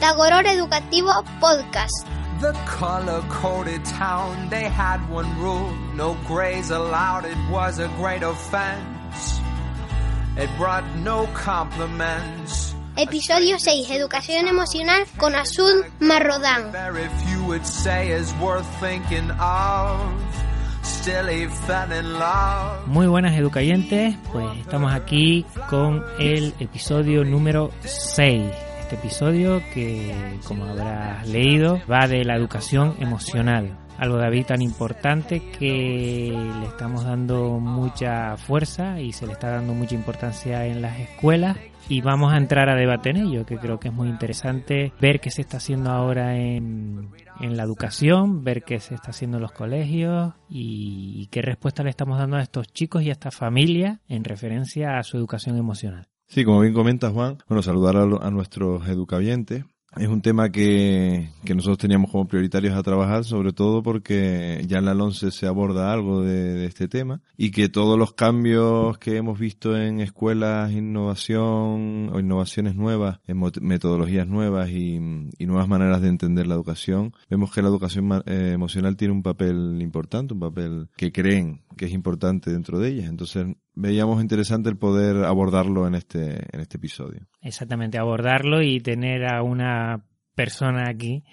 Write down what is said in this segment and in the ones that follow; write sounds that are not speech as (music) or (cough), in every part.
Tagoror Educativo Podcast. The color coded town, they had one rule no grays allowed, it was a great offense. It brought no compliments. Episodio 6. Educación emocional con Azul Marrodán. Very few would say is worth thinking of. Still he fell in love. Muy buenas educayentes, pues estamos aquí con el episodio número 6. Este episodio que, como habrás leído, va de la educación emocional. Algo, David, tan importante que le estamos dando mucha fuerza y se le está dando mucha importancia en las escuelas y vamos a entrar a debate en ello, que creo que es muy interesante ver qué se está haciendo ahora en, en la educación, ver qué se está haciendo en los colegios y, y qué respuesta le estamos dando a estos chicos y a esta familia en referencia a su educación emocional. Sí, como bien comenta Juan, bueno, saludar a, a nuestros educavientes. Es un tema que, que nosotros teníamos como prioritarios a trabajar, sobre todo porque ya en la 11 se aborda algo de, de este tema y que todos los cambios que hemos visto en escuelas, innovación o innovaciones nuevas, en metodologías nuevas y, y nuevas maneras de entender la educación, vemos que la educación eh, emocional tiene un papel importante, un papel que creen que es importante dentro de ellas. Entonces veíamos interesante el poder abordarlo en este, en este episodio. Exactamente, abordarlo y tener a una persona aquí,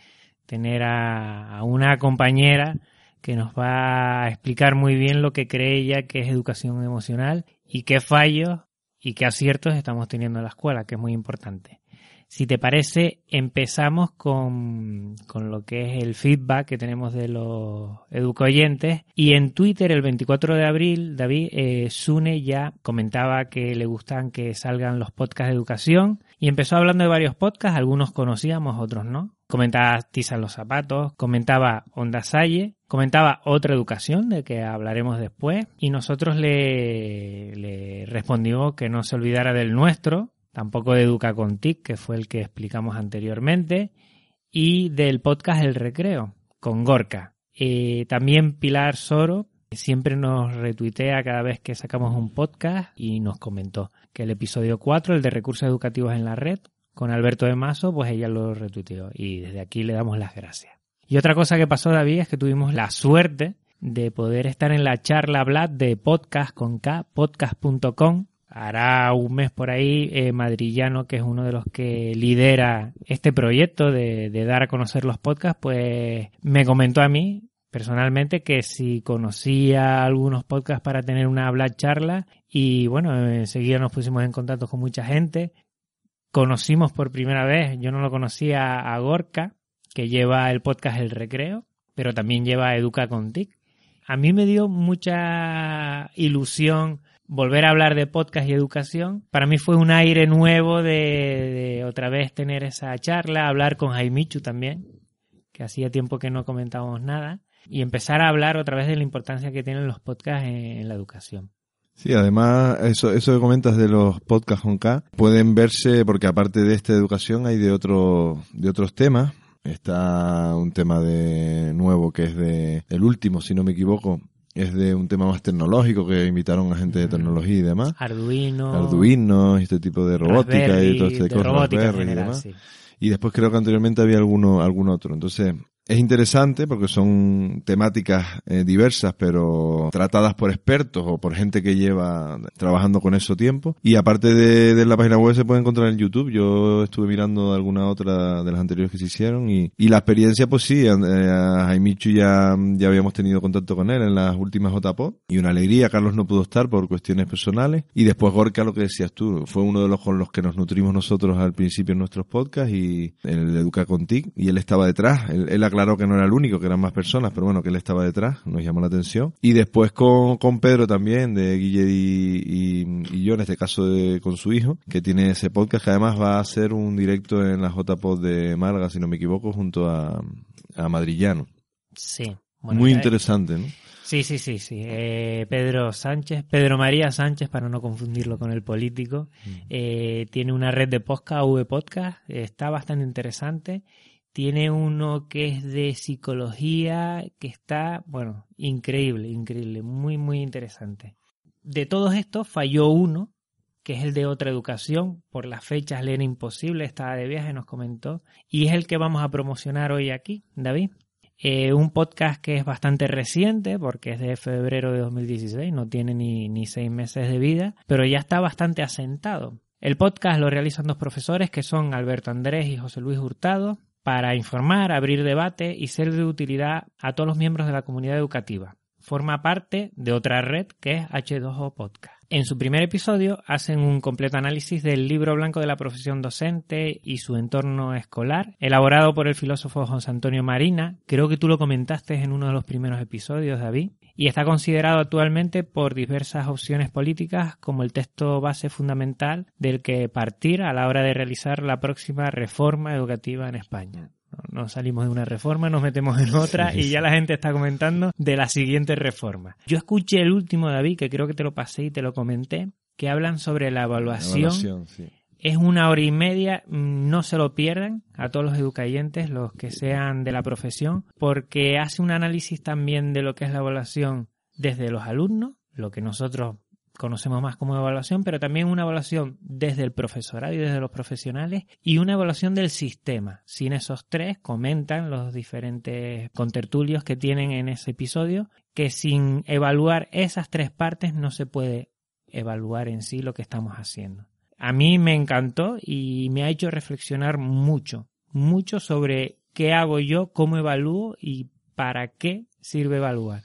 tener a, a una compañera que nos va a explicar muy bien lo que cree ella que es educación emocional y qué fallos y qué aciertos estamos teniendo en la escuela, que es muy importante. Si te parece, empezamos con, con lo que es el feedback que tenemos de los educoyentes. Y en Twitter, el 24 de abril, David, eh, Sune ya comentaba que le gustan que salgan los podcasts de educación. Y empezó hablando de varios podcasts, algunos conocíamos, otros no. Comentaba Tiza los zapatos, comentaba Onda Salle, comentaba otra educación de que hablaremos después. Y nosotros le, le respondimos que no se olvidara del nuestro, tampoco de Educa con TIC, que fue el que explicamos anteriormente, y del podcast El Recreo, con Gorka. Eh, también Pilar Soro siempre nos retuitea cada vez que sacamos un podcast y nos comentó que el episodio 4, el de recursos educativos en la red, con Alberto de Mazo, pues ella lo retuiteó y desde aquí le damos las gracias. Y otra cosa que pasó, David, es que tuvimos la suerte de poder estar en la charla Blad de podcast con K, podcast.com. Hará un mes por ahí, eh, Madrillano, que es uno de los que lidera este proyecto de, dar a conocer los podcasts, pues me comentó a mí personalmente que si conocía algunos podcasts para tener una Blad charla y bueno, enseguida nos pusimos en contacto con mucha gente. Conocimos por primera vez, yo no lo conocía a Gorka, que lleva el podcast El Recreo, pero también lleva Educa con TIC. A mí me dio mucha ilusión volver a hablar de podcast y educación. Para mí fue un aire nuevo de, de otra vez tener esa charla, hablar con Jaimichu también, que hacía tiempo que no comentábamos nada, y empezar a hablar otra vez de la importancia que tienen los podcasts en, la educación. Sí, además, eso, eso que comentas de los podcasts con K, pueden verse, porque aparte de esta educación hay de otro, de otros temas. Está un tema de nuevo que es de, el último, si no me equivoco, es de un tema más tecnológico que invitaron a gente de tecnología y demás. Arduino. Arduino, este tipo de robótica Raspberry, y todo este de cosas, robótica en Raspberry y demás. sí. Y después creo que anteriormente había alguno, algún otro. Entonces, es interesante porque son temáticas eh, diversas, pero tratadas por expertos o por gente que lleva trabajando con eso tiempo. Y aparte de, de la página web se puede encontrar en YouTube. Yo estuve mirando alguna otra de las anteriores que se hicieron y, y la experiencia, pues sí, eh, a Jaimichu ya, ya habíamos tenido contacto con él en las últimas JPO y una alegría. Carlos no pudo estar por cuestiones personales. Y después Gorka, lo que decías tú, fue uno de los con los que nos nutrimos nosotros al principio en nuestros podcasts y el Educa con TIC y él estaba detrás. Él, él aclaró que no era el único, que eran más personas, pero bueno, que él estaba detrás, nos llamó la atención. Y después con, con Pedro también, de Guille y, y, yo, en este caso de, con su hijo, que tiene ese podcast, que además va a hacer un directo en la JPod de Málaga, si no me equivoco, junto a, a Madrillano. Sí. Muy interesante, ¿no? Sí, sí, sí, sí. Eh, Pedro Sánchez, Pedro María Sánchez, para no confundirlo con el político, mm. eh, tiene una red de podcast, V Podcast, está bastante interesante. Tiene uno que es de psicología, que está, bueno, increíble, increíble, muy, muy interesante. De todos estos falló uno, que es el de otra educación. Por las fechas le era imposible, estaba de viaje, nos comentó. Y es el que vamos a promocionar hoy aquí, David. Eh, un podcast que es bastante reciente porque es de febrero de 2016, no tiene ni, ni seis meses de vida, pero ya está bastante asentado. El podcast lo realizan dos profesores que son Alberto Andrés y José Luis Hurtado para informar, abrir debate y ser de utilidad a todos los miembros de la comunidad educativa. Forma parte de otra red que es H2O Podcast. En su primer episodio hacen un completo análisis del libro blanco de la profesión docente y su entorno escolar, elaborado por el filósofo José Antonio Marina. Creo que tú lo comentaste en uno de los primeros episodios, David. Y está considerado actualmente por diversas opciones políticas como el texto base fundamental del que partir a la hora de realizar la próxima reforma educativa en España. Nos salimos de una reforma, nos metemos en otra y ya la gente está comentando de la siguiente reforma. Yo escuché el último, David, que creo que te lo pasé y te lo comenté, que hablan sobre la evaluación. Es una hora y media, no se lo pierdan a todos los educayentes, los que sean de la profesión, porque hace un análisis también de lo que es la evaluación desde los alumnos, lo que nosotros conocemos más como evaluación, pero también una evaluación desde el profesorado y desde los profesionales y una evaluación del sistema. Sin esos tres, comentan los diferentes contertulios que tienen en ese episodio, que sin evaluar esas tres partes no se puede evaluar en sí lo que estamos haciendo. A mí me encantó y me ha hecho reflexionar mucho, mucho sobre qué hago yo, cómo evalúo y para qué sirve evaluar.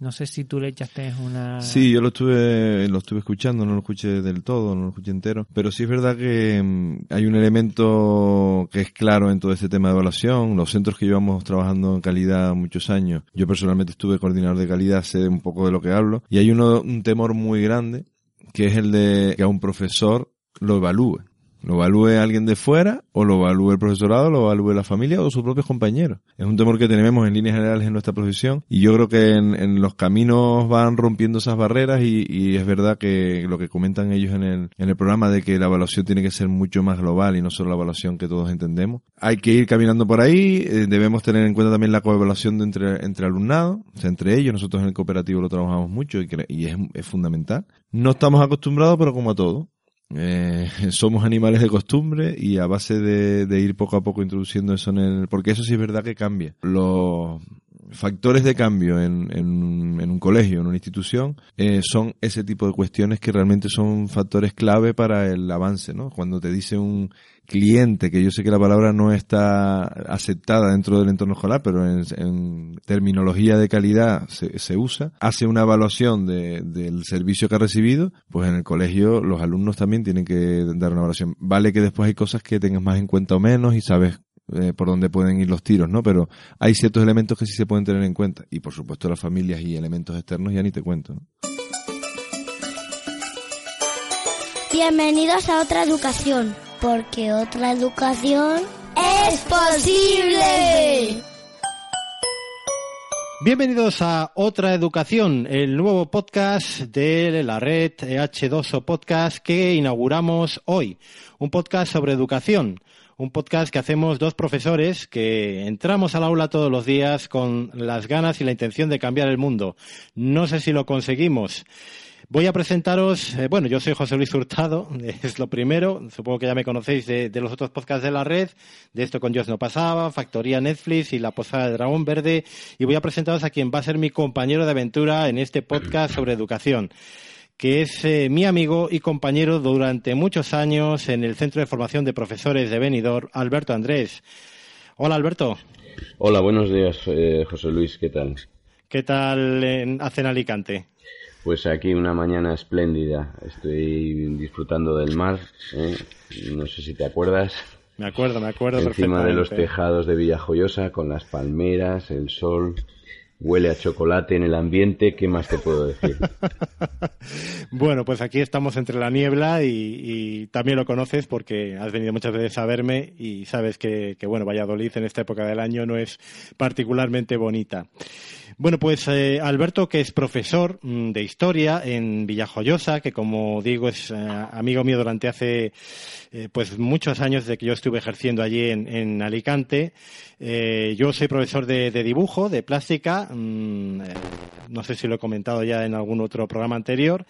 No sé si tú le echaste una... Sí, yo lo estuve, lo estuve escuchando, no lo escuché del todo, no lo escuché entero, pero sí es verdad que mm, hay un elemento que es claro en todo este tema de evaluación. Los centros que llevamos trabajando en calidad muchos años, yo personalmente estuve coordinador de calidad, sé un poco de lo que hablo, y hay uno, un temor muy grande, que es el de que a un profesor lo evalúe. ¿Lo evalúe alguien de fuera o lo evalúe el profesorado, lo evalúe la familia o sus propios compañeros? Es un temor que tenemos en líneas generales en nuestra profesión y yo creo que en, los caminos van rompiendo esas barreras y, es verdad que lo que comentan ellos en el, en el programa de que la evaluación tiene que ser mucho más global y no solo la evaluación que todos entendemos. Hay que ir caminando por ahí, eh, debemos tener en cuenta también la coevaluación de entre, entre alumnado, o sea, entre ellos, nosotros en el cooperativo lo trabajamos mucho y, es, es fundamental. No estamos acostumbrados, pero como a todo, eh, (laughs) somos animales de costumbre y a base de, ir poco a poco introduciendo eso en el... Porque eso sí es verdad que cambia. Los factores de cambio en, en, un colegio, en una institución, eh, son ese tipo de cuestiones que realmente son factores clave para el avance, ¿no? Cuando te dice un cliente, que yo sé que la palabra no está aceptada dentro del entorno escolar, pero en, terminología de calidad se, se, usa, hace una evaluación de, del servicio que ha recibido, pues en el colegio los alumnos también tienen que dar una evaluación. Vale que después hay cosas que tengas más en cuenta o menos y sabes eh, por dónde pueden ir los tiros, ¿no? Pero hay ciertos elementos que sí se pueden tener en cuenta. Y por supuesto las familias y elementos externos ya ni te cuento. Bienvenidos a otra educación porque otra educación es posible. Bienvenidos a Otra Educación, el nuevo podcast de la red H2O Podcast que inauguramos hoy. Un podcast sobre educación. Un podcast que hacemos dos profesores que entramos al aula todos los días con las ganas y la intención de cambiar el mundo. No sé si lo conseguimos. Voy a presentaros, eh, bueno, yo soy José Luis Hurtado, (laughs) es lo primero, supongo que ya me conocéis de, los otros podcasts de la red, de esto con Dios no pasaba, Factoría Netflix y La Posada de Dragón Verde, y voy a presentaros a quien va a ser mi compañero de aventura en este podcast sobre educación que es eh, mi amigo y compañero durante muchos años en el Centro de Formación de Profesores de Benidorm, Alberto Andrés. Hola, Alberto. Hola, buenos días, eh, José Luis, ¿qué tal? ¿Qué tal en, hacen Alicante? Pues aquí una mañana espléndida. Estoy disfrutando del mar. ¿eh? No sé si te acuerdas. Me acuerdo, me acuerdo Encima de los tejados de Villajoyosa, con las palmeras, el sol, huele a chocolate en el ambiente, ¿qué más te puedo decir? (laughs) Bueno, pues aquí estamos entre la niebla y, también lo conoces porque has venido muchas veces a verme y sabes que, que, bueno, Valladolid en esta época del año no es particularmente bonita. Bueno, pues eh, Alberto, que es profesor mm, de historia en Villajoyosa, que como digo es eh, amigo mío durante hace eh, pues muchos años de que yo estuve ejerciendo allí en, Alicante. Eh, yo soy profesor de, dibujo, de plástica. mm, no sé si lo he comentado ya en algún otro programa anterior.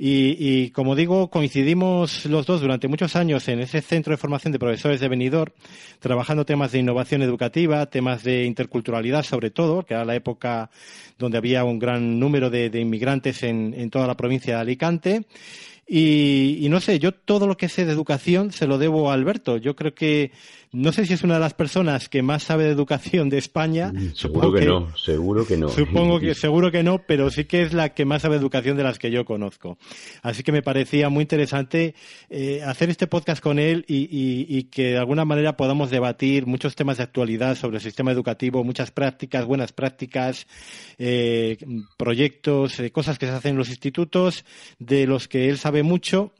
Y, como digo, coincidimos los dos durante muchos años en ese centro de formación de profesores de Benidorm, trabajando temas de innovación educativa, temas de interculturalidad sobre todo, que era la época donde había un gran número de, inmigrantes en, toda la provincia de Alicante. Y, no sé, yo todo lo que sé de educación se lo debo a Alberto. Yo creo que, no sé si es una de las personas que más sabe de educación de España. Mm, seguro que, que, no, seguro que no. Supongo que, (laughs) seguro que no, pero sí que es la que más sabe de educación de las que yo conozco. Así que me parecía muy interesante eh, hacer este podcast con él y, y, y, que de alguna manera podamos debatir muchos temas de actualidad sobre el sistema educativo, muchas prácticas, buenas prácticas, eh, proyectos, eh, cosas que se hacen en los institutos, de los que él sabe mucho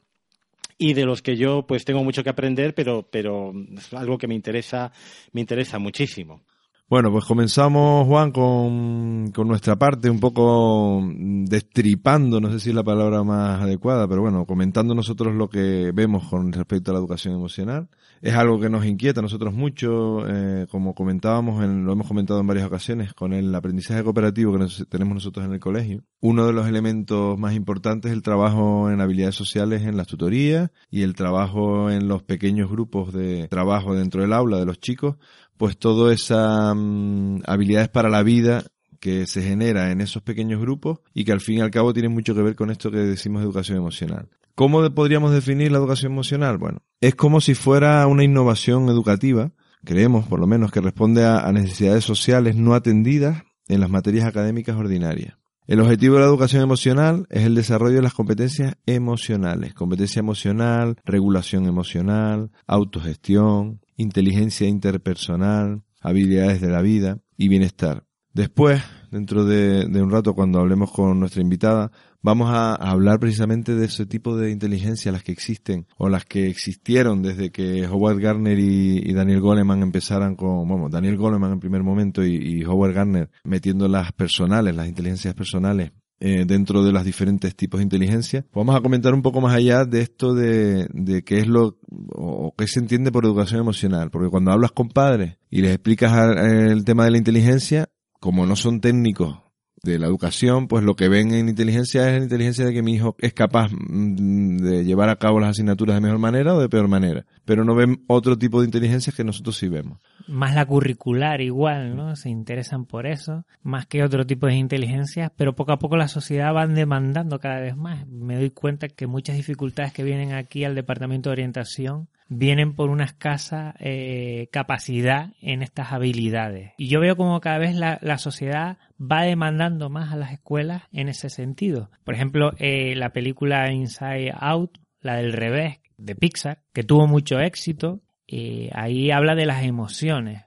y de los que yo pues tengo mucho que aprender, pero, pero es algo que me interesa, me interesa muchísimo. Bueno, pues comenzamos, Juan, con, con, nuestra parte, un poco destripando, no sé si es la palabra más adecuada, pero bueno, comentando nosotros lo que vemos con respecto a la educación emocional. Es algo que nos inquieta a nosotros mucho, eh, como comentábamos, en, lo hemos comentado en varias ocasiones, con el aprendizaje cooperativo que tenemos nosotros en el colegio. Uno de los elementos más importantes es el trabajo en habilidades sociales en las tutorías y el trabajo en los pequeños grupos de trabajo dentro del aula de los chicos, pues todas esas um, habilidades para la vida que se genera en esos pequeños grupos y que al fin y al cabo tienen mucho que ver con esto que decimos educación emocional. ¿Cómo podríamos definir la educación emocional? Bueno, es como si fuera una innovación educativa, creemos por lo menos, que responde a, necesidades sociales no atendidas en las materias académicas ordinarias. El objetivo de la educación emocional es el desarrollo de las competencias emocionales, competencia emocional, regulación emocional, autogestión, inteligencia interpersonal, habilidades de la vida y bienestar. Después, dentro de, de, un rato, cuando hablemos con nuestra invitada, vamos a, hablar precisamente de ese tipo de inteligencia, las que existen o las que existieron desde que Howard Gardner y, y Daniel Goleman empezaran con, bueno, Daniel Goleman en primer momento y, y Howard Gardner metiendo las personales, las inteligencias personales eh, dentro de los diferentes tipos de inteligencia. Vamos a comentar un poco más allá de esto de, de qué es lo o qué se entiende por educación emocional, porque cuando hablas con padres y les explicas el tema de la inteligencia, como no son técnicos de la educación, pues lo que ven en inteligencia es la inteligencia de que mi hijo es capaz de llevar a cabo las asignaturas de mejor manera o de peor manera. Pero no ven otro tipo de inteligencias que nosotros sí vemos. Más la curricular igual, ¿no? Se interesan por eso, más que otro tipo de inteligencias, pero poco a poco la sociedad van demandando cada vez más. Me doy cuenta que muchas dificultades que vienen aquí al Departamento de Orientación vienen por una escasa eh, capacidad en estas habilidades. Y yo veo como cada vez la, la, sociedad va demandando más a las escuelas en ese sentido. Por ejemplo, eh, la película Inside Out, la del revés, de Pixar, que tuvo mucho éxito, eh, ahí habla de las emociones.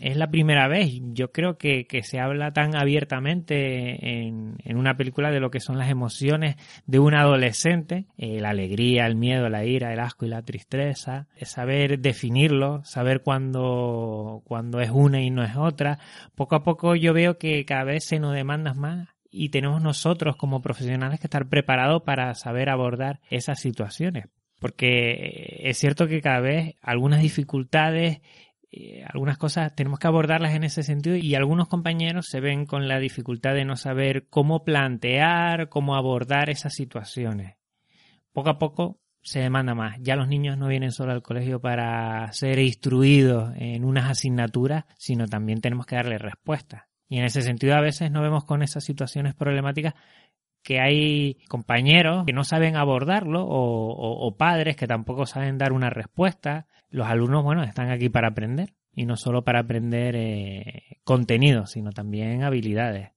Es la primera vez, yo creo que, que se habla tan abiertamente en, en, una película de lo que son las emociones de un adolescente, eh, la alegría, el miedo, la ira, el asco y la tristeza, saber definirlo, saber cuándo, cuándo es una y no es otra. Poco a poco yo veo que cada vez se nos demanda más y tenemos nosotros como profesionales que estar preparados para saber abordar esas situaciones. Porque es cierto que cada vez algunas dificultades eh, algunas cosas tenemos que abordarlas en ese sentido y algunos compañeros se ven con la dificultad de no saber cómo plantear, cómo abordar esas situaciones. Poco a poco se demanda más. Ya los niños no vienen solo al colegio para ser instruidos en unas asignaturas, sino también tenemos que darle respuesta. Y en ese sentido a veces nos vemos con esas situaciones problemáticas que hay compañeros que no saben abordarlo o, o, o, padres que tampoco saben dar una respuesta. Los alumnos, bueno, están aquí para aprender y no solo para aprender eh, contenido, sino también habilidades.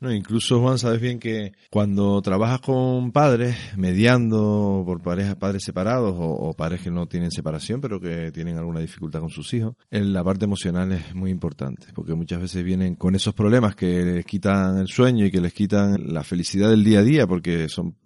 No, incluso Juan, sabes bien que cuando trabajas con padres, mediando por parejas, padres separados o, o, padres que no tienen separación, pero que tienen alguna dificultad con sus hijos, la parte emocional es muy importante, porque muchas veces vienen con esos problemas que les quitan el sueño y que les quitan la felicidad del día a día, porque son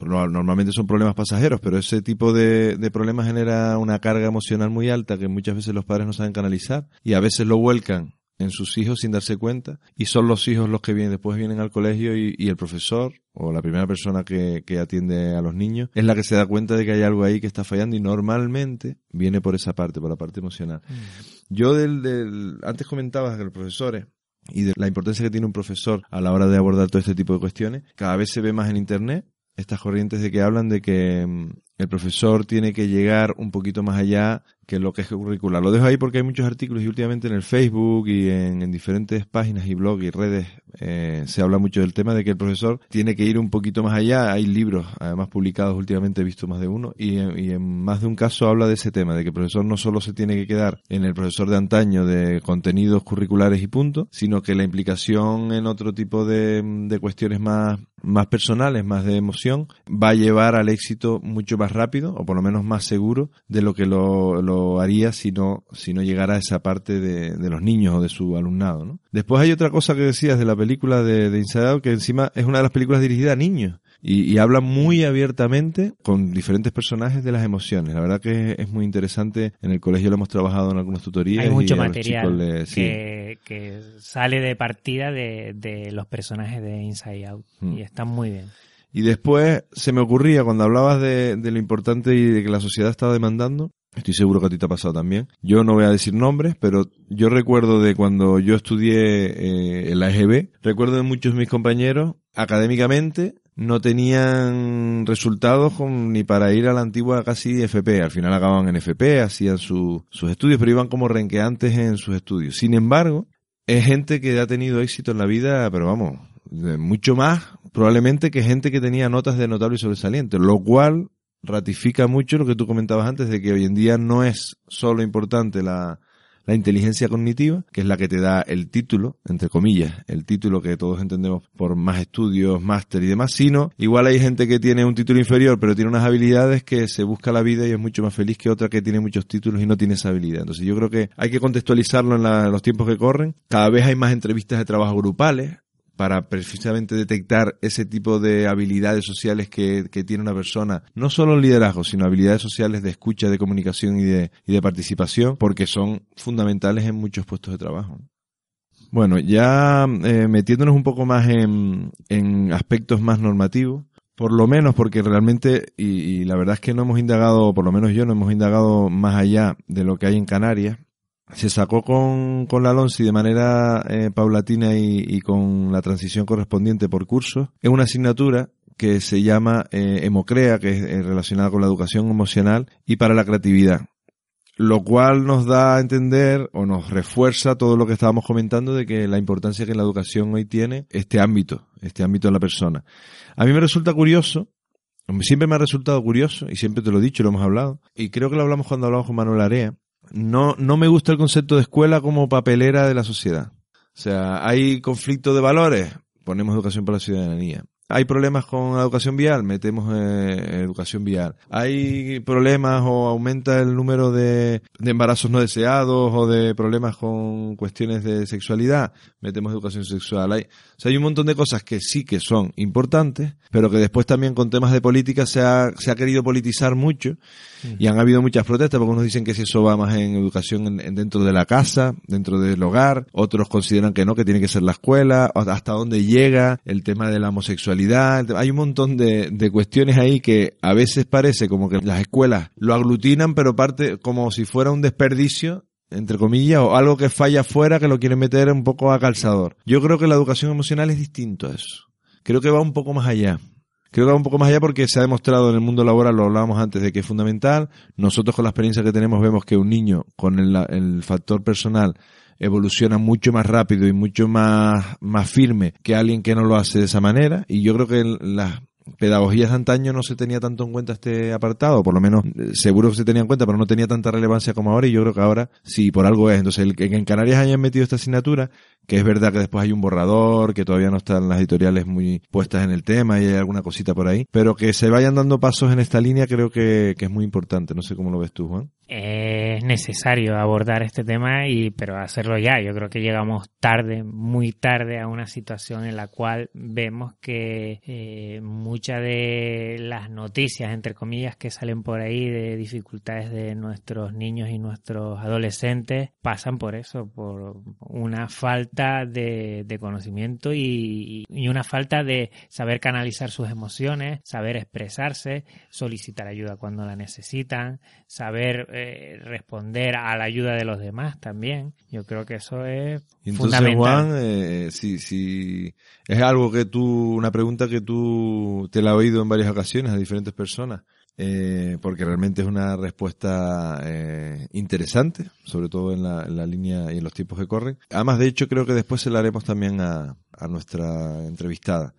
normalmente son problemas pasajeros, pero ese tipo de, de, problemas genera una carga emocional muy alta que muchas veces los padres no saben canalizar y a veces lo vuelcan en sus hijos sin darse cuenta y son los hijos los que vienen después vienen al colegio y, y el profesor o la primera persona que, que, atiende a los niños es la que se da cuenta de que hay algo ahí que está fallando y normalmente viene por esa parte, por la parte emocional. Mm. Yo del, del, antes comentabas que los profesores y de la importancia que tiene un profesor a la hora de abordar todo este tipo de cuestiones, cada vez se ve más en internet estas corrientes de que hablan de que mm, el profesor tiene que llegar un poquito más allá que lo que es curricular. Lo dejo ahí porque hay muchos artículos y últimamente en el Facebook y en, en diferentes páginas y blogs y redes eh, se habla mucho del tema de que el profesor tiene que ir un poquito más allá. Hay libros, además publicados últimamente, he visto más de uno, y, en más de un caso habla de ese tema, de que el profesor no solo se tiene que quedar en el profesor de antaño de contenidos curriculares y punto, sino que la implicación en otro tipo de, cuestiones más más personales, más de emoción, va a llevar al éxito mucho más rápido, o por lo menos más seguro, de lo que lo haría si no, si no llegara a esa parte de, de los niños o de su alumnado. ¿no? Después hay otra cosa que decías de la película de, de Inside Out, que encima es una de las películas dirigidas a niños. Y, y, habla muy abiertamente con diferentes personajes de las emociones. La verdad que es, es, muy interesante. En el colegio lo hemos trabajado en algunas tutorías. Hay mucho material le, sí. que, que, sale de partida de, de, los personajes de Inside Out. Hmm. Y está muy bien. Y después se me ocurría, cuando hablabas de, de, lo importante y de que la sociedad estaba demandando, estoy seguro que a ti te ha pasado también. Yo no voy a decir nombres, pero yo recuerdo de cuando yo estudié eh, en la EGB, recuerdo de muchos de mis compañeros, académicamente, no tenían resultados con, ni para ir a la antigua casi FP. Al final acababan en FP, hacían su, sus estudios, pero iban como renqueantes en sus estudios. Sin embargo, es gente que ha tenido éxito en la vida, pero vamos, mucho más probablemente que gente que tenía notas de notable y sobresaliente, lo cual ratifica mucho lo que tú comentabas antes de que hoy en día no es solo importante la, la inteligencia cognitiva, que es la que te da el título, entre comillas, el título que todos entendemos por más estudios, máster y demás, sino igual hay gente que tiene un título inferior, pero tiene unas habilidades que se busca la vida y es mucho más feliz que otra que tiene muchos títulos y no tiene esa habilidad. Entonces yo creo que hay que contextualizarlo en, la, en los tiempos que corren. Cada vez hay más entrevistas de trabajo grupales, para precisamente detectar ese tipo de habilidades sociales que, tiene una persona, no solo en liderazgo, sino habilidades sociales de escucha, de comunicación y de, y de participación, porque son fundamentales en muchos puestos de trabajo. Bueno, ya eh, metiéndonos un poco más en, en aspectos más normativos, por lo menos porque realmente, y, y, la verdad es que no hemos indagado, por lo menos yo no hemos indagado más allá de lo que hay en Canarias, se sacó con, con la LONSI de manera eh, paulatina y, con la transición correspondiente por curso. Es una asignatura que se llama eh, Emocrea, que es eh, relacionada con la educación emocional y para la creatividad. Lo cual nos da a entender o nos refuerza todo lo que estábamos comentando de que la importancia que la educación hoy tiene este ámbito, este ámbito en la persona. A mí me resulta curioso, siempre me ha resultado curioso, y siempre te lo he dicho, lo hemos hablado, y creo que lo hablamos cuando hablamos con Manuel Area, no, no me gusta el concepto de escuela como papelera de la sociedad. O sea, hay conflicto de valores, ponemos educación para la ciudadanía. Hay problemas con la educación vial, metemos eh, educación vial. Hay problemas o aumenta el número de, de, embarazos no deseados o de problemas con cuestiones de sexualidad, metemos educación sexual. Hay, o sea, hay un montón de cosas que sí que son importantes, pero que después también con temas de política se ha, se ha querido politizar mucho y han habido muchas protestas porque unos dicen que si eso va más en educación en, en dentro de la casa, dentro del hogar, otros consideran que no, que tiene que ser la escuela, hasta dónde llega el tema de la homosexualidad. Hay un montón de, de cuestiones ahí que a veces parece como que las escuelas lo aglutinan, pero parte como si fuera un desperdicio entre comillas, o algo que falla fuera que lo quieren meter un poco a calzador. Yo creo que la educación emocional es distinto a eso. Creo que va un poco más allá. Creo que va un poco más allá porque se ha demostrado en el mundo laboral, lo hablábamos antes, de que es fundamental. Nosotros con la experiencia que tenemos vemos que un niño con el, el factor personal evoluciona mucho más rápido y mucho más, más firme que alguien que no lo hace de esa manera. Y yo creo que las pedagogías de antaño no se tenía tanto en cuenta este apartado, por lo menos eh, seguro que se tenía en cuenta, pero no tenía tanta relevancia como ahora y yo creo que ahora sí, por algo es. Entonces, el que en Canarias hayan metido esta asignatura, que es verdad que después hay un borrador, que todavía no están las editoriales muy puestas en el tema y hay alguna cosita por ahí, pero que se vayan dando pasos en esta línea creo que, que es muy importante. No sé cómo lo ves tú, Juan es necesario abordar este tema y pero hacerlo ya. Yo creo que llegamos tarde muy tarde a una situación en la cual vemos que eh, muchas de las noticias entre comillas que salen por ahí de dificultades de nuestros niños y nuestros adolescentes pasan por eso por una falta de, conocimiento y, y una falta de saber canalizar sus emociones saber expresarse solicitar ayuda cuando la necesitan saber eh, responder a la ayuda de los demás también. Yo creo que eso es Entonces, fundamental. Juan, eh, si, si es algo que tú, una pregunta que tú te la has oído en varias ocasiones a diferentes personas. Eh, porque realmente es una respuesta eh, interesante, sobre todo en la, en la, línea y en los tiempos que corren. Además, de hecho, creo que después se la haremos también a, a nuestra entrevistada.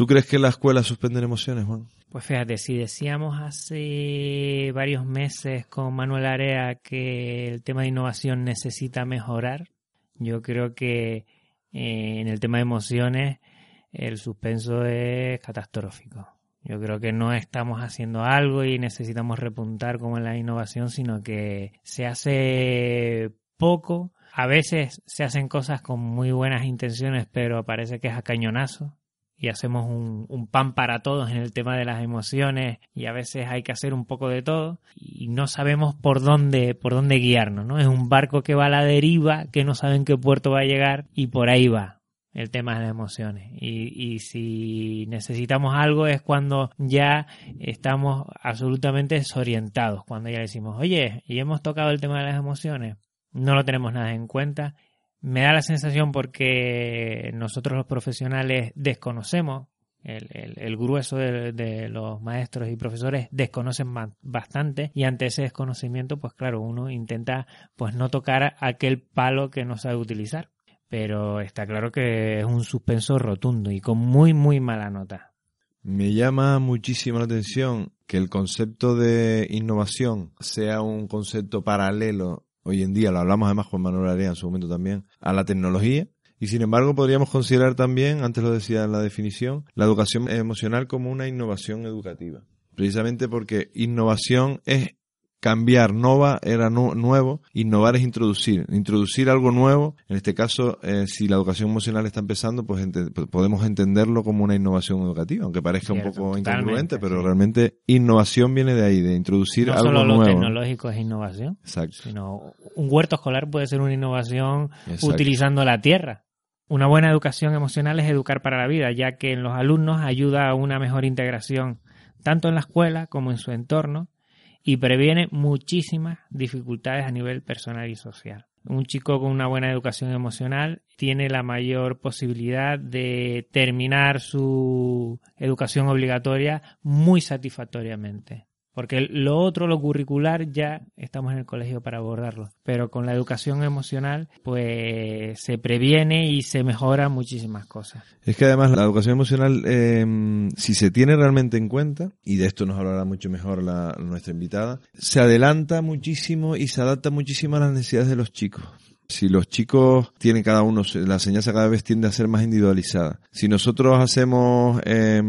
¿Tú crees que la escuela suspenden emociones, Juan? Pues fíjate, si decíamos hace varios meses con Manuel Area que el tema de innovación necesita mejorar, yo creo que eh, en el tema de emociones el suspenso es catastrófico. Yo creo que no estamos haciendo algo y necesitamos repuntar como en la innovación, sino que se hace poco. A veces se hacen cosas con muy buenas intenciones, pero parece que es a cañonazo y hacemos un, pan para todos en el tema de las emociones y a veces hay que hacer un poco de todo y no sabemos por dónde por dónde guiarnos, ¿no? Es un barco que va a la deriva, que no saben qué puerto va a llegar y por ahí va el tema de las emociones. Y, y si necesitamos algo es cuando ya estamos absolutamente desorientados, cuando ya decimos, oye, y hemos tocado el tema de las emociones, no lo tenemos nada en cuenta me da la sensación porque nosotros los profesionales desconocemos, el, grueso de, los maestros y profesores desconocen bastante y ante ese desconocimiento, pues claro, uno intenta pues no tocar aquel palo que no sabe utilizar. Pero está claro que es un suspenso rotundo y con muy, muy mala nota. Me llama muchísimo la atención que el concepto de innovación sea un concepto paralelo hoy en día, lo hablamos además con Manuel Area en su momento también, a la tecnología. Y sin embargo podríamos considerar también, antes lo decía en la definición, la educación emocional como una innovación educativa. Precisamente porque innovación es cambiar, nova era nuevo, innovar es introducir, introducir algo nuevo, en este caso, eh, si la educación emocional está empezando, pues podemos entenderlo como una innovación educativa, aunque parezca un poco incongruente, pero realmente innovación viene de ahí, de introducir algo nuevo. No solo lo tecnológico es innovación, Exacto. sino un huerto escolar puede ser una innovación utilizando la tierra. Una buena educación emocional es educar para la vida, ya que en los alumnos ayuda a una mejor integración, tanto en la escuela como en su entorno, y previene muchísimas dificultades a nivel personal y social. Un chico con una buena educación emocional tiene la mayor posibilidad de terminar su educación obligatoria muy satisfactoriamente. Porque lo otro, lo curricular, ya estamos en el colegio para abordarlo. Pero con la educación emocional, pues se previene y se mejora muchísimas cosas. Es que además la educación emocional, em, si se tiene realmente en cuenta, y de esto nos hablará mucho mejor nuestra invitada, se adelanta muchísimo y se adapta muchísimo a las necesidades de los chicos. Si los chicos tienen cada uno, la enseñanza cada vez tiende a ser más individualizada. Si nosotros hacemos eh,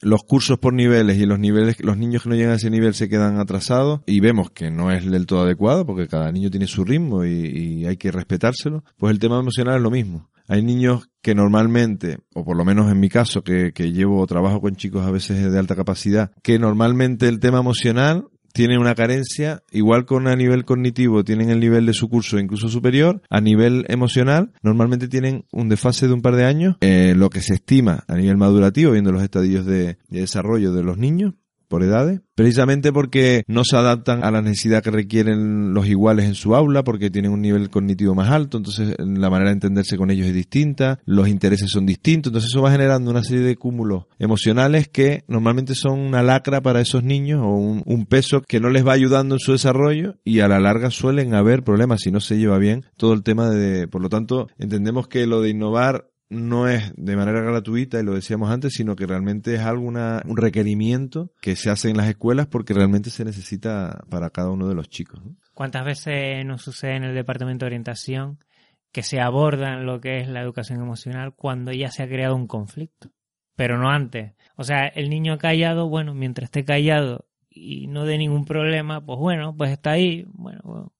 los cursos por niveles y los niveles, los niños que no llegan a ese nivel se quedan atrasados y vemos que no es del todo adecuado porque cada niño tiene su ritmo y, hay que respetárselo, pues el tema emocional es lo mismo. Hay niños que normalmente, o por lo menos en mi caso, que, que llevo trabajo con chicos a veces de alta capacidad, que normalmente el tema emocional tienen una carencia, igual con a nivel cognitivo tienen el nivel de su curso incluso superior, a nivel emocional normalmente tienen un desfase de un par de años, eh, lo que se estima a nivel madurativo, viendo los estadios de desarrollo de los niños, por edades, precisamente porque no se adaptan a la necesidad que requieren los iguales en su aula, porque tienen un nivel cognitivo más alto, entonces la manera de entenderse con ellos es distinta, los intereses son distintos, entonces eso va generando una serie de cúmulos emocionales que normalmente son una lacra para esos niños o un, un peso que no les va ayudando en su desarrollo y a la larga suelen haber problemas si no se lleva bien todo el tema de, por lo tanto, entendemos que lo de innovar no es de manera gratuita, y lo decíamos antes, sino que realmente es algo un requerimiento que se hace en las escuelas porque realmente se necesita para cada uno de los chicos. ¿Cuántas veces nos sucede en el departamento de orientación que se aborda lo que es la educación emocional cuando ya se ha creado un conflicto? Pero no antes. O sea, el niño callado, bueno, mientras esté callado y no dé ningún problema, pues bueno, pues está ahí, bueno,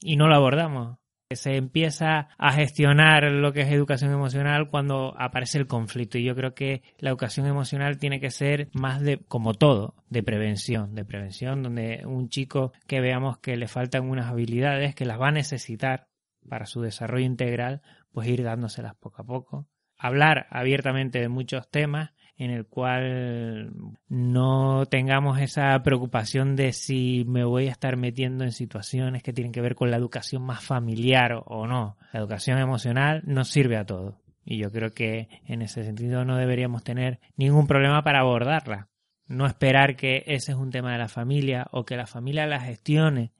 y no lo abordamos. Se empieza a gestionar lo que es educación emocional cuando aparece el conflicto y yo creo que la educación emocional tiene que ser más de, como todo, de prevención, de prevención, donde un chico que veamos que le faltan unas habilidades que las va a necesitar para su desarrollo integral, pues ir dándoselas poco a poco. Hablar abiertamente de muchos temas en el cual no tengamos esa preocupación de si me voy a estar metiendo en situaciones que tienen que ver con la educación más familiar o no. La educación emocional nos sirve a todo. Y yo creo que en ese sentido no deberíamos tener ningún problema para abordarla. No esperar que ese es un tema de la familia o que la familia la gestione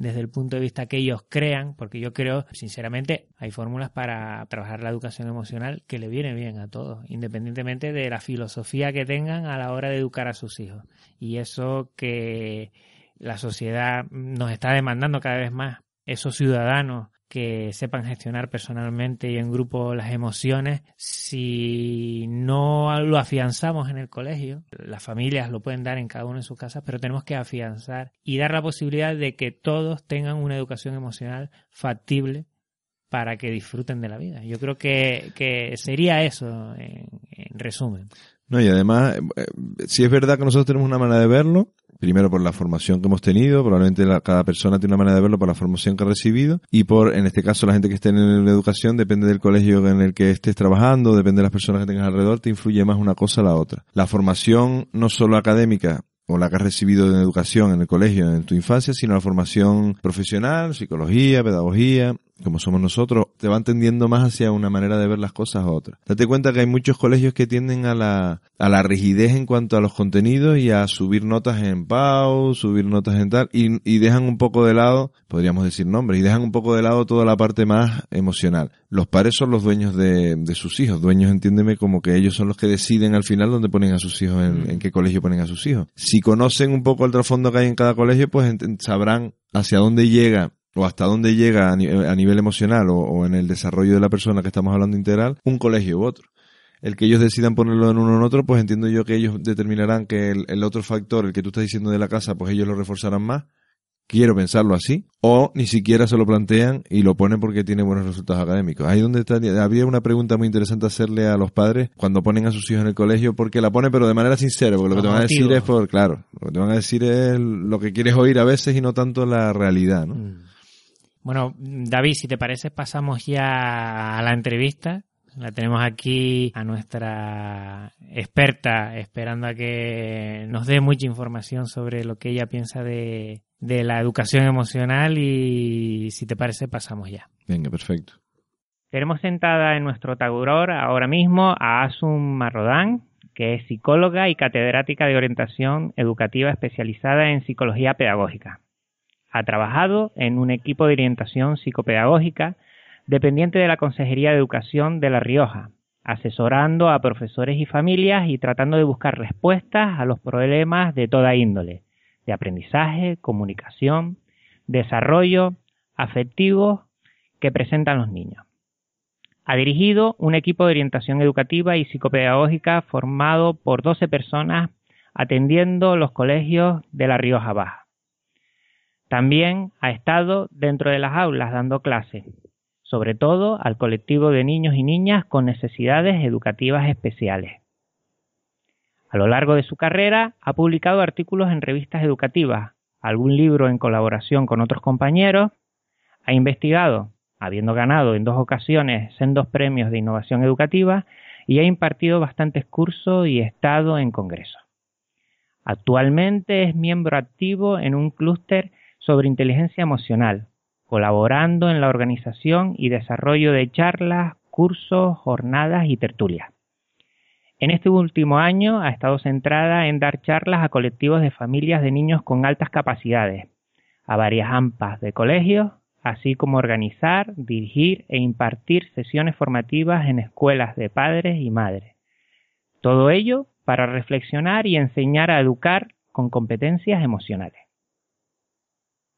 desde el punto de vista que ellos crean, porque yo creo, sinceramente, hay fórmulas para trabajar la educación emocional que le viene bien a todos, independientemente de la filosofía que tengan a la hora de educar a sus hijos. Y eso que la sociedad nos está demandando cada vez más, esos ciudadanos que sepan gestionar personalmente y en grupo las emociones, si no lo afianzamos en el colegio, las familias lo pueden dar en cada uno de sus casas, pero tenemos que afianzar y dar la posibilidad de que todos tengan una educación emocional factible para que disfruten de la vida. Yo creo que, que sería eso en, en resumen. No, y además, eh, si es verdad que nosotros tenemos una manera de verlo, primero por la formación que hemos tenido, probablemente cada persona tiene una manera de verlo por la formación que ha recibido y por, en este caso, la gente que esté en la educación, depende del colegio en el que estés trabajando, depende de las personas que tengas alrededor, te influye más una cosa a la otra. La formación no solo académica, o la que has recibido en educación en el colegio en tu infancia, sino la formación profesional, psicología, pedagogía, como somos nosotros, te van tendiendo más hacia una manera de ver las cosas a otra. Date cuenta que hay muchos colegios que tienden a la, a la rigidez en cuanto a los contenidos y a subir notas en PAU, subir notas en tal, y, y dejan un poco de lado, podríamos decir nombres, y dejan un poco de lado toda la parte más emocional. Los padres son los dueños de, de sus hijos, dueños entiéndeme como que ellos son los que deciden al final dónde ponen a sus hijos, en, en qué colegio ponen a sus hijos. Si conocen un poco el trasfondo que hay en cada colegio, pues sabrán hacia dónde llega o hasta dónde llega a, nivel emocional o, en el desarrollo de la persona que estamos hablando integral, un colegio u otro. El que ellos decidan ponerlo en uno o en otro, pues entiendo yo que ellos determinarán que el, otro factor, el que tú estás diciendo de la casa, pues ellos lo reforzarán más. Quiero pensarlo así. O ni siquiera se lo plantean y lo ponen porque tiene buenos resultados académicos. Ahí donde está, había una pregunta muy interesante hacerle a los padres cuando ponen a sus hijos en el colegio, porque la ponen pero de manera sincera, porque lo que te van a decir es por, claro, lo que te van a decir es lo que quieres oír a veces y no tanto la realidad, ¿no? Mm. Bueno, David, si te parece, pasamos ya a la entrevista. La tenemos aquí a nuestra experta esperando a que nos dé mucha información sobre lo que ella piensa de, de la educación emocional y si te parece pasamos ya. Venga, perfecto. Tenemos sentada en nuestro taburor ahora mismo a Asun Marrodán, que es psicóloga y catedrática de orientación educativa especializada en psicología pedagógica. Ha trabajado en un equipo de orientación psicopedagógica dependiente de la Consejería de Educación de La Rioja, asesorando a profesores y familias y tratando de buscar respuestas a los problemas de toda índole, de aprendizaje, comunicación, desarrollo, afectivo que presentan los niños. Ha dirigido un equipo de orientación educativa y psicopedagógica formado por 12 personas atendiendo los colegios de La Rioja Baja. También ha estado dentro de las aulas dando clases, sobre todo al colectivo de niños y niñas con necesidades educativas especiales. A lo largo de su carrera ha publicado artículos en revistas educativas, algún libro en colaboración con otros compañeros, ha investigado, habiendo ganado en dos ocasiones sendos premios de innovación educativa, y ha impartido bastantes cursos y estado en congresos. Actualmente es miembro activo en un clúster sobre inteligencia emocional, colaborando en la organización y desarrollo de charlas, cursos, jornadas y tertulias. En este último año ha estado centrada en dar charlas a colectivos de familias de niños con altas capacidades, a varias AMPAs de colegios, así como organizar, dirigir e impartir sesiones formativas en escuelas de padres y madres. Todo ello para reflexionar y enseñar a educar con competencias emocionales.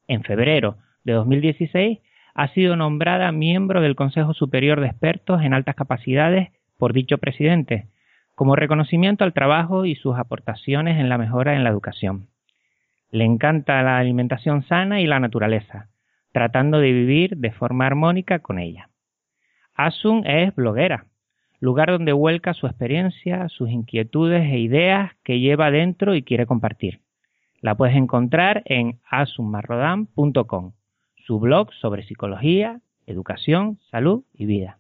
En febrero de 2016 ha sido nombrada miembro del Consejo Superior de Expertos en Altas Capacidades por dicho presidente, como reconocimiento al trabajo y sus aportaciones en la mejora en la educación. Le encanta la alimentación sana y la naturaleza, tratando de vivir de forma armónica con ella. Asun es bloguera, lugar donde vuelca su experiencia, sus inquietudes e ideas que lleva dentro y quiere compartir. La puedes encontrar en asunmarrodan.com, su blog sobre psicología, educación, salud y vida.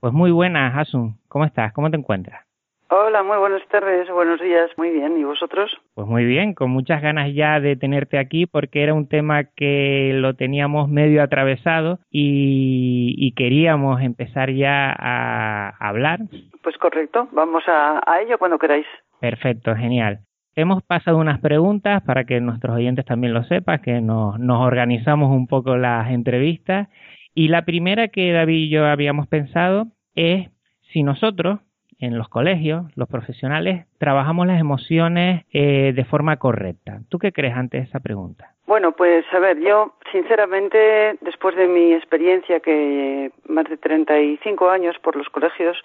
Pues muy buenas, Asun. ¿Cómo estás? ¿Cómo te encuentras? Hola, muy buenas tardes, buenos días, muy bien. ¿Y vosotros? Pues muy bien, con muchas ganas ya de tenerte aquí porque era un tema que lo teníamos medio atravesado y, queríamos empezar ya a hablar. Pues correcto, vamos a, ello cuando queráis. Perfecto, genial. Hemos pasado unas preguntas para que nuestros oyentes también lo sepan, que nos, nos organizamos un poco las entrevistas. Y la primera que David y yo habíamos pensado es si nosotros en los colegios, los profesionales, trabajamos las emociones eh, de forma correcta. ¿Tú qué crees ante esa pregunta? Bueno, pues a ver, yo sinceramente, después de mi experiencia, que más de 35 años por los colegios,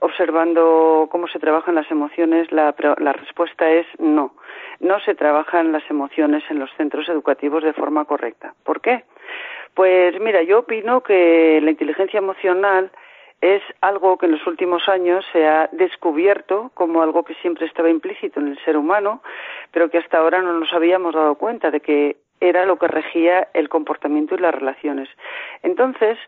observando cómo se trabajan las emociones, la, la respuesta es no. No se trabajan las emociones en los centros educativos de forma correcta. ¿Por qué? Pues mira, yo opino que la inteligencia emocional es algo que en los últimos años se ha descubierto como algo que siempre estaba implícito en el ser humano, pero que hasta ahora no nos habíamos dado cuenta de que era lo que regía el comportamiento y las relaciones. Entonces,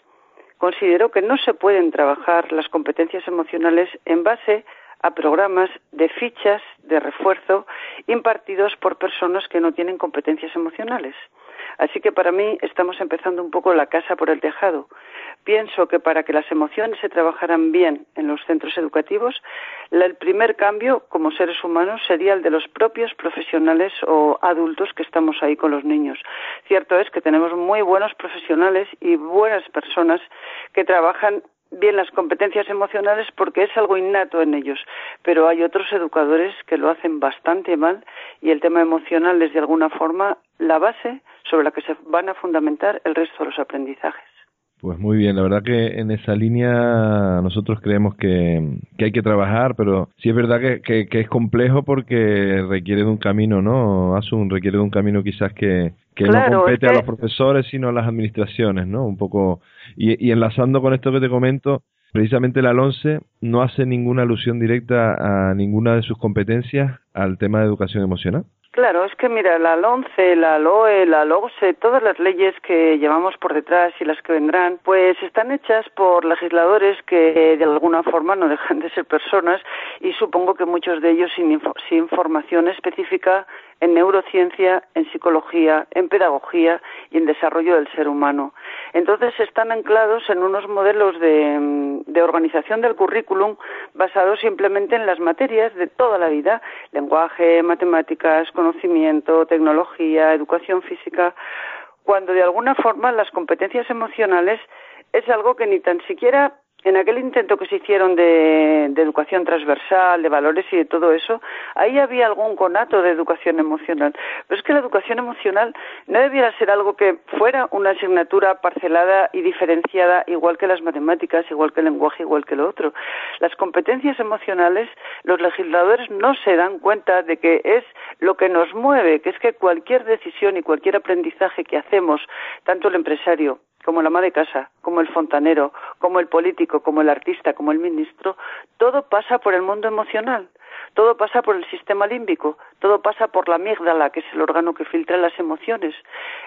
considero que no se pueden trabajar las competencias emocionales en base a programas de fichas de refuerzo impartidos por personas que no tienen competencias emocionales. Así que para mí estamos empezando un poco la casa por el tejado. Pienso que para que las emociones se trabajaran bien en los centros educativos, el primer cambio como seres humanos sería el de los propios profesionales o adultos que estamos ahí con los niños. Cierto es que tenemos muy buenos profesionales y buenas personas que trabajan bien las competencias emocionales porque es algo innato en ellos, pero hay otros educadores que lo hacen bastante mal y el tema emocional es de alguna forma la base sobre la que se van a fundamentar el resto de los aprendizajes. Pues muy bien, la verdad que en esa línea nosotros creemos que, hay que trabajar, pero sí es verdad que, que, es complejo porque requiere de un camino, ¿no? Asun requiere de un camino quizás que, que no compete a los profesores, sino a las administraciones, ¿no? Un poco, y, y enlazando con esto que te comento, precisamente la LONCE no hace ninguna alusión directa a ninguna de sus competencias al tema de educación emocional. Claro, es que mira, la LONCE, la LOE, la LOGSE, todas las leyes que llevamos por detrás y las que vendrán, pues están hechas por legisladores que de alguna forma no dejan de ser personas y supongo que muchos de ellos sin, sin formación específica en neurociencia, en psicología, en pedagogía y en desarrollo del ser humano. Entonces están anclados en unos modelos de, de, organización del currículum basados simplemente en las materias de toda la vida, lenguaje, matemáticas, conocimiento, tecnología, educación física, cuando de alguna forma las competencias emocionales es algo que ni tan siquiera en aquel intento que se hicieron de, educación transversal, de valores y de todo eso, ahí había algún conato de educación emocional. Pero es que la educación emocional no debiera ser algo que fuera una asignatura parcelada y diferenciada, igual que las matemáticas, igual que el lenguaje, igual que lo otro. Las competencias emocionales, los legisladores no se dan cuenta de que es lo que nos mueve, que es que cualquier decisión y cualquier aprendizaje que hacemos, tanto el empresario como el ama de casa, como el fontanero, como el político, como el artista, como el ministro, todo pasa por el mundo emocional, todo pasa por el sistema límbico, todo pasa por la amígdala, que es el órgano que filtra las emociones.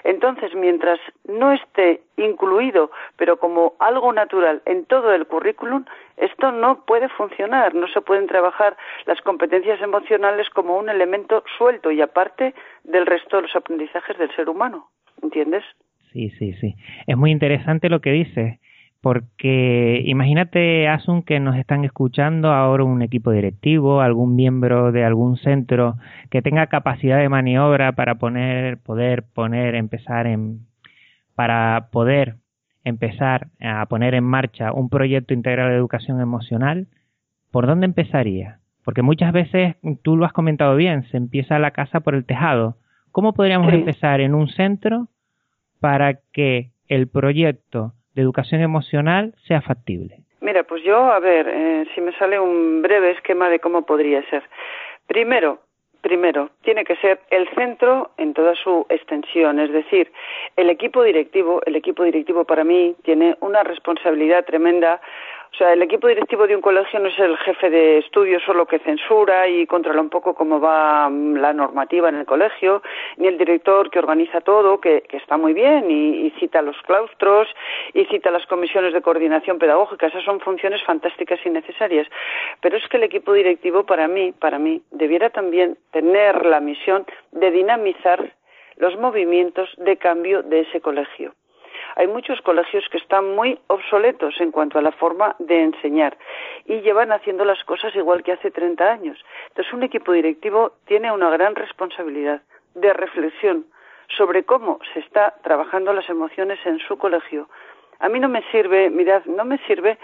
Entonces, mientras no esté incluido, pero como algo natural en todo el currículum, esto no puede funcionar, no se pueden trabajar las competencias emocionales como un elemento suelto y aparte del resto de los aprendizajes del ser humano. ¿Entiendes? Sí, sí, sí. Es muy interesante lo que dices, porque imagínate, Asun, que nos están escuchando ahora un equipo directivo, algún miembro de algún centro que tenga capacidad de maniobra para poner, poder poner, empezar en para poder empezar a poner en marcha un proyecto integral de educación emocional, ¿por dónde empezaría? Porque muchas veces, tú lo has comentado bien, se empieza la casa por el tejado. ¿Cómo podríamos empezar en un centro para que el proyecto de educación emocional sea factible? Mira, pues yo, a ver, eh, si me sale un breve esquema de cómo podría ser. Primero, primero, tiene que ser el centro en toda su extensión, es decir, el equipo directivo, el equipo directivo para mí tiene una responsabilidad tremenda o sea, el equipo directivo de un colegio no es el jefe de estudios solo que censura y controla un poco cómo va mm, la normativa en el colegio, ni el director que organiza todo, que, está muy bien y, cita los claustros y cita las comisiones de coordinación pedagógica. Esas son funciones fantásticas y necesarias. Pero es que el equipo directivo, para mí, para mí, debiera también tener la misión de dinamizar los movimientos de cambio de ese colegio hay muchos colegios que están muy obsoletos en cuanto a la forma de enseñar y llevan haciendo las cosas igual que hace 30 años. Entonces, un equipo directivo tiene una gran responsabilidad de reflexión sobre cómo se está trabajando las emociones en su colegio. A mí no me sirve, mirad, no me sirve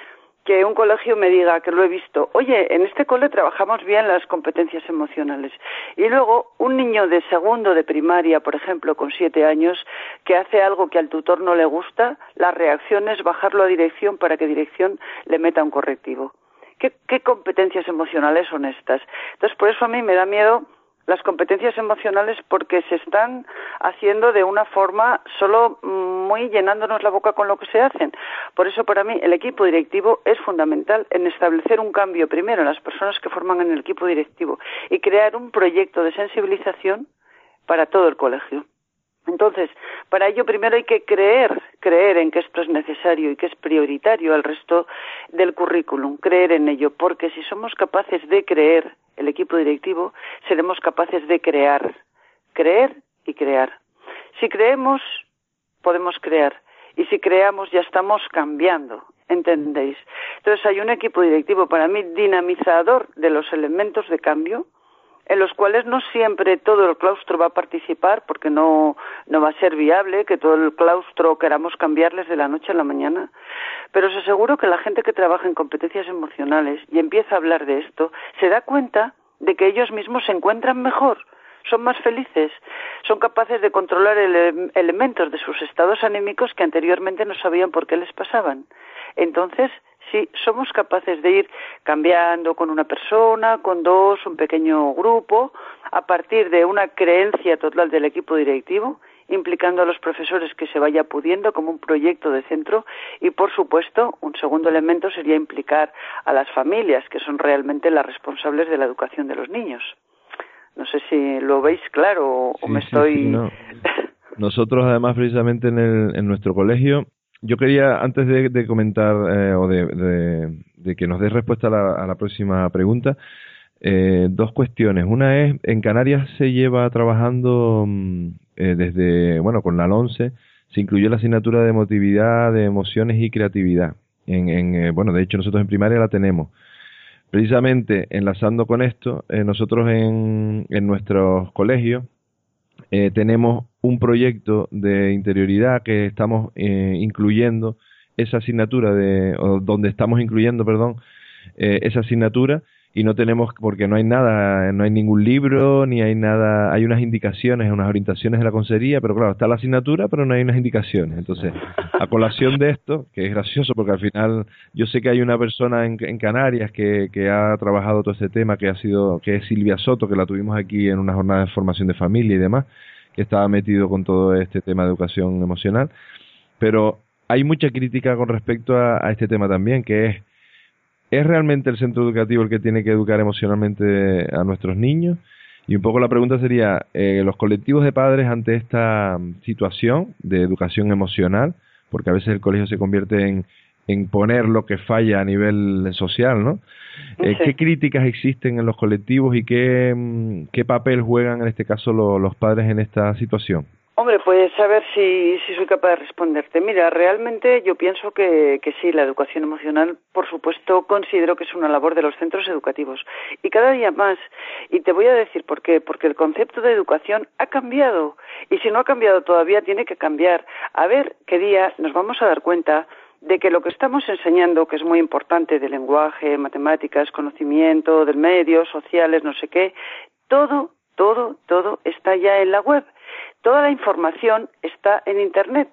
que un colegio me diga, que lo he visto, oye, en este cole trabajamos bien las competencias emocionales. Y luego un niño de segundo de primaria, por ejemplo, con siete años, que hace algo que al tutor no le gusta, la reacción es bajarlo a dirección para que dirección le meta un correctivo. ¿Qué, qué competencias emocionales son estas? Entonces, por eso a mí me da miedo las competencias emocionales porque se están haciendo de una forma solo muy llenándonos la boca con lo que se hacen. Por eso para mí el equipo directivo es fundamental en establecer un cambio primero en las personas que forman en el equipo directivo y crear un proyecto de sensibilización para todo el colegio. Entonces, para ello primero hay que creer, creer en que esto es necesario y que es prioritario al resto del currículum, creer en ello, porque si somos capaces de creer el equipo directivo, seremos capaces de crear, creer y crear. Si creemos, podemos crear. Y si creamos, ya estamos cambiando, ¿entendéis? Entonces hay un equipo directivo para mí dinamizador de los elementos de cambio, en los cuales no siempre todo el claustro va a participar porque no, no va a ser viable que todo el claustro queramos cambiarles de la noche a la mañana. Pero os aseguro que la gente que trabaja en competencias emocionales y empieza a hablar de esto se da cuenta de que ellos mismos se encuentran mejor, son más felices, son capaces de controlar elementos de sus estados anímicos que anteriormente no sabían por qué les pasaban. Entonces, si somos capaces de ir cambiando con una persona, con dos, un pequeño grupo, a partir de una creencia total del equipo directivo, implicando a los profesores que se vaya pudiendo como un proyecto de centro y, por supuesto, un segundo elemento sería implicar a las familias, que son realmente las responsables de la educación de los niños. No sé si lo veis claro o me estoy... (laughs) Nosotros, además, precisamente en, el, en nuestro colegio, yo quería, antes de, comentar eh, o de, que nos des respuesta a la, próxima pregunta, eh, dos cuestiones. Una es, en Canarias se lleva trabajando mm, eh, desde, bueno, con la 11 se incluyó la asignatura de emotividad, de emociones y creatividad. En, en bueno, de hecho nosotros en primaria la tenemos. Precisamente enlazando con esto, nosotros en, en nuestros colegios eh, tenemos un proyecto de interioridad que estamos eh, incluyendo esa asignatura de, o donde estamos incluyendo, perdón, eh, esa asignatura y no tenemos porque no hay nada, no hay ningún libro ni hay nada, hay unas indicaciones, unas orientaciones de la consejería, pero claro, está la asignatura, pero no hay unas indicaciones. Entonces, a colación de esto, que es gracioso porque al final yo sé que hay una persona en, Canarias que, que, ha trabajado todo este tema, que ha sido, que es Silvia Soto, que la tuvimos aquí en una jornada de formación de familia y demás, que estaba metido con todo este tema de educación emocional, pero hay mucha crítica con respecto a este tema también, que es ¿Es realmente el centro educativo el que tiene que educar emocionalmente a nuestros niños? Y un poco la pregunta sería, eh, los colectivos de padres ante esta situación de educación emocional, porque a veces el colegio se convierte en, en poner lo que falla a nivel social, ¿no? Eh, ¿Qué críticas existen en los colectivos y qué, mm, qué papel juegan en este caso los padres en esta situación? Hombre, pues a ver si, si soy capaz de responderte. Mira, realmente yo pienso que, que sí, la educación emocional, por supuesto, considero que es una labor de los centros educativos. Y cada día más. Y te voy a decir por qué. Porque el concepto de educación ha cambiado. Y si no ha cambiado todavía, tiene que cambiar. A ver qué día nos vamos a dar cuenta de que lo que estamos enseñando, que es muy importante de lenguaje, matemáticas, conocimiento, del medio, sociales, no sé qué, todo, todo, todo está ya en la web Toda la información está en Internet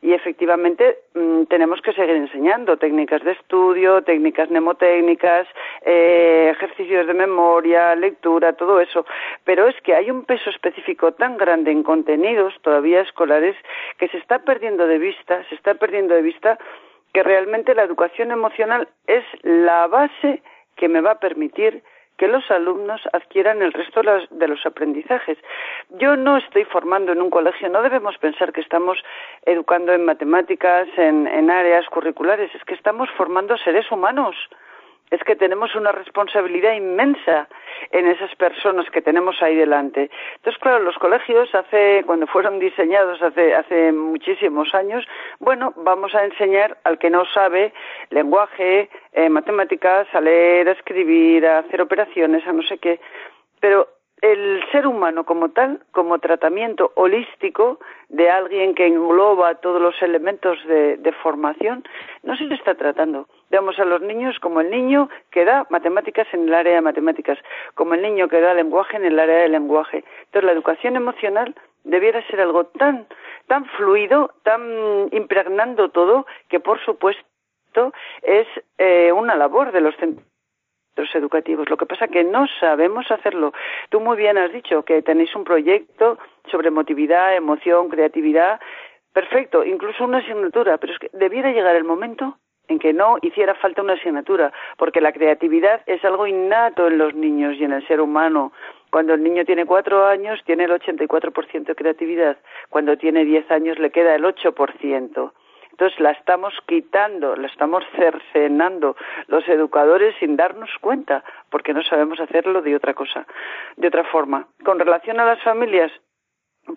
y efectivamente mm, tenemos que seguir enseñando técnicas de estudio, técnicas mnemotécnicas, eh, ejercicios de memoria, lectura, todo eso. Pero es que hay un peso específico tan grande en contenidos todavía escolares que se está perdiendo de vista, se está perdiendo de vista que realmente la educación emocional es la base que me va a permitir que los alumnos adquieran el resto de los aprendizajes. Yo no estoy formando en un colegio, no debemos pensar que estamos educando en matemáticas, en, en áreas curriculares, es que estamos formando seres humanos es que tenemos una responsabilidad inmensa en esas personas que tenemos ahí delante. Entonces, claro, los colegios hace, cuando fueron diseñados hace, hace muchísimos años, bueno, vamos a enseñar al que no sabe lenguaje, eh, matemáticas, a leer, a escribir, a hacer operaciones, a no sé qué, pero el ser humano como tal, como tratamiento holístico de alguien que engloba todos los elementos de, formación, no se le está tratando. Vemos a los niños como el niño que da matemáticas en el área de matemáticas, como el niño que da lenguaje en el área de lenguaje. Entonces, la educación emocional debiera ser algo tan, tan fluido, tan impregnando todo, que por supuesto es eh, una labor de los centros educativos. Lo que pasa es que no sabemos hacerlo. Tú muy bien has dicho que tenéis un proyecto sobre emotividad, emoción, creatividad. Perfecto, incluso una asignatura, pero es que debiera llegar el momento en que no hiciera falta una asignatura, porque la creatividad es algo innato en los niños y en el ser humano. Cuando el niño tiene cuatro años, tiene el 84% de creatividad. Cuando tiene diez años, le queda el 8%. Entonces la estamos quitando, la estamos cercenando los educadores sin darnos cuenta, porque no sabemos hacerlo de otra cosa, de otra forma. Con relación a las familias,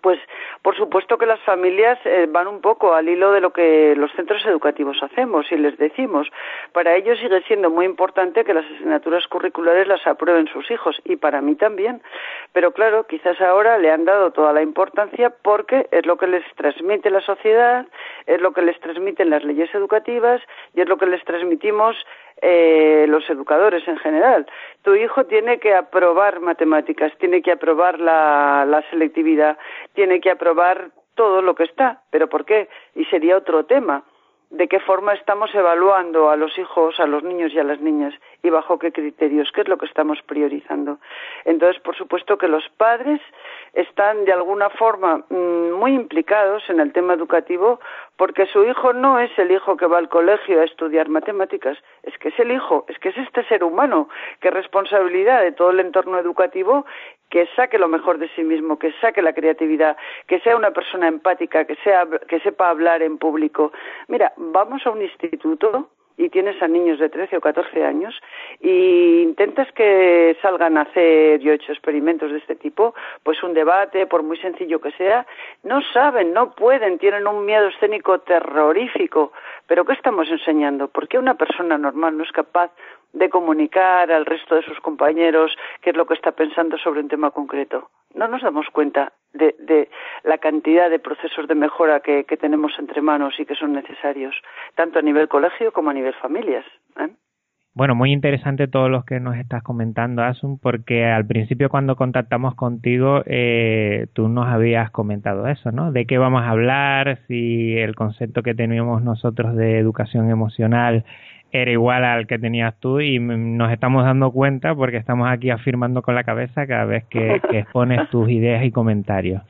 pues por supuesto que las familias eh, van un poco al hilo de lo que los centros educativos hacemos y les decimos. Para ellos sigue siendo muy importante que las asignaturas curriculares las aprueben sus hijos y para mí también. Pero claro, quizás ahora le han dado toda la importancia porque es lo que les transmite la sociedad, es lo que les transmiten las leyes educativas y es lo que les transmitimos eh, los educadores en general. Tu hijo tiene que aprobar matemáticas, tiene que aprobar la, la selectividad, tiene que aprobar todo lo que está. ¿Pero por qué? Y sería otro tema de qué forma estamos evaluando a los hijos, a los niños y a las niñas y bajo qué criterios, qué es lo que estamos priorizando. Entonces, por supuesto que los padres están de alguna forma mm, muy implicados en el tema educativo porque su hijo no es el hijo que va al colegio a estudiar matemáticas, es que es el hijo, es que es este ser humano que es responsabilidad de todo el entorno educativo que saque lo mejor de sí mismo, que saque la creatividad, que sea una persona empática, que, sea, que sepa hablar en público. Mira, vamos a un instituto y tienes a niños de 13 o 14 años y intentas que salgan a hacer, yo he hecho experimentos de este tipo, pues un debate, por muy sencillo que sea, no saben, no pueden, tienen un miedo escénico terrorífico. Pero ¿qué estamos enseñando? ¿Por qué una persona normal no es capaz de comunicar al resto de sus compañeros qué es lo que está pensando sobre un tema concreto. No nos damos cuenta de, la cantidad de procesos de mejora que, tenemos entre manos y que son necesarios, tanto a nivel colegio como a nivel familias. ¿eh? Bueno, muy interesante todo lo que nos estás comentando, Asun, porque al principio cuando contactamos contigo, eh, tú nos habías comentado eso, ¿no? De qué vamos a hablar, si el concepto que teníamos nosotros de educación emocional era igual al que tenías tú y nos estamos dando cuenta porque estamos aquí afirmando con la cabeza cada vez (laughs) que, expones tus ideas y comentarios.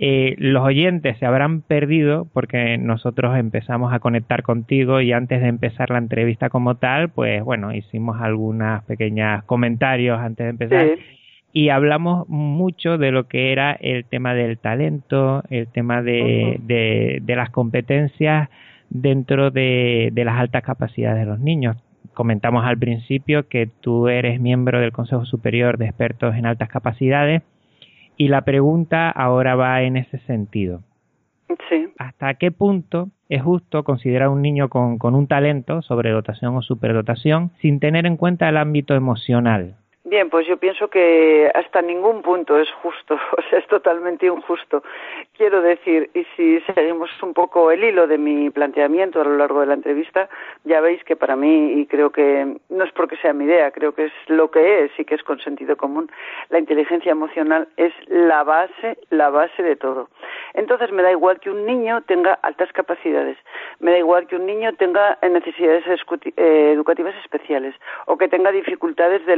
Eh, los oyentes se habrán perdido porque nosotros empezamos a conectar contigo y antes de empezar la entrevista como tal, pues bueno, hicimos algunas pequeñas comentarios antes de empezar. Y hablamos mucho de lo que era el tema del talento, el tema de, de las competencias dentro de, las altas capacidades de los niños. Comentamos al principio que tú eres miembro del Consejo Superior de Expertos en Altas Capacidades Y la pregunta ahora va en ese sentido. Sí. ¿Hasta qué punto es justo considerar a un niño con, con un talento, sobredotación o superdotación, sin tener en cuenta el ámbito emocional? Bien, pues yo pienso que hasta ningún punto es justo, (laughs) o sea, es totalmente injusto. Quiero decir, y si seguimos un poco el hilo de mi planteamiento a lo largo de la entrevista, ya veis que para mí, y creo que no es porque sea mi idea, creo que es lo que es y que es con sentido común, la inteligencia emocional es la base, la base de todo. Entonces me da igual que un niño tenga altas capacidades, me da igual que un niño tenga necesidades eh, educativas especiales o que tenga dificultades de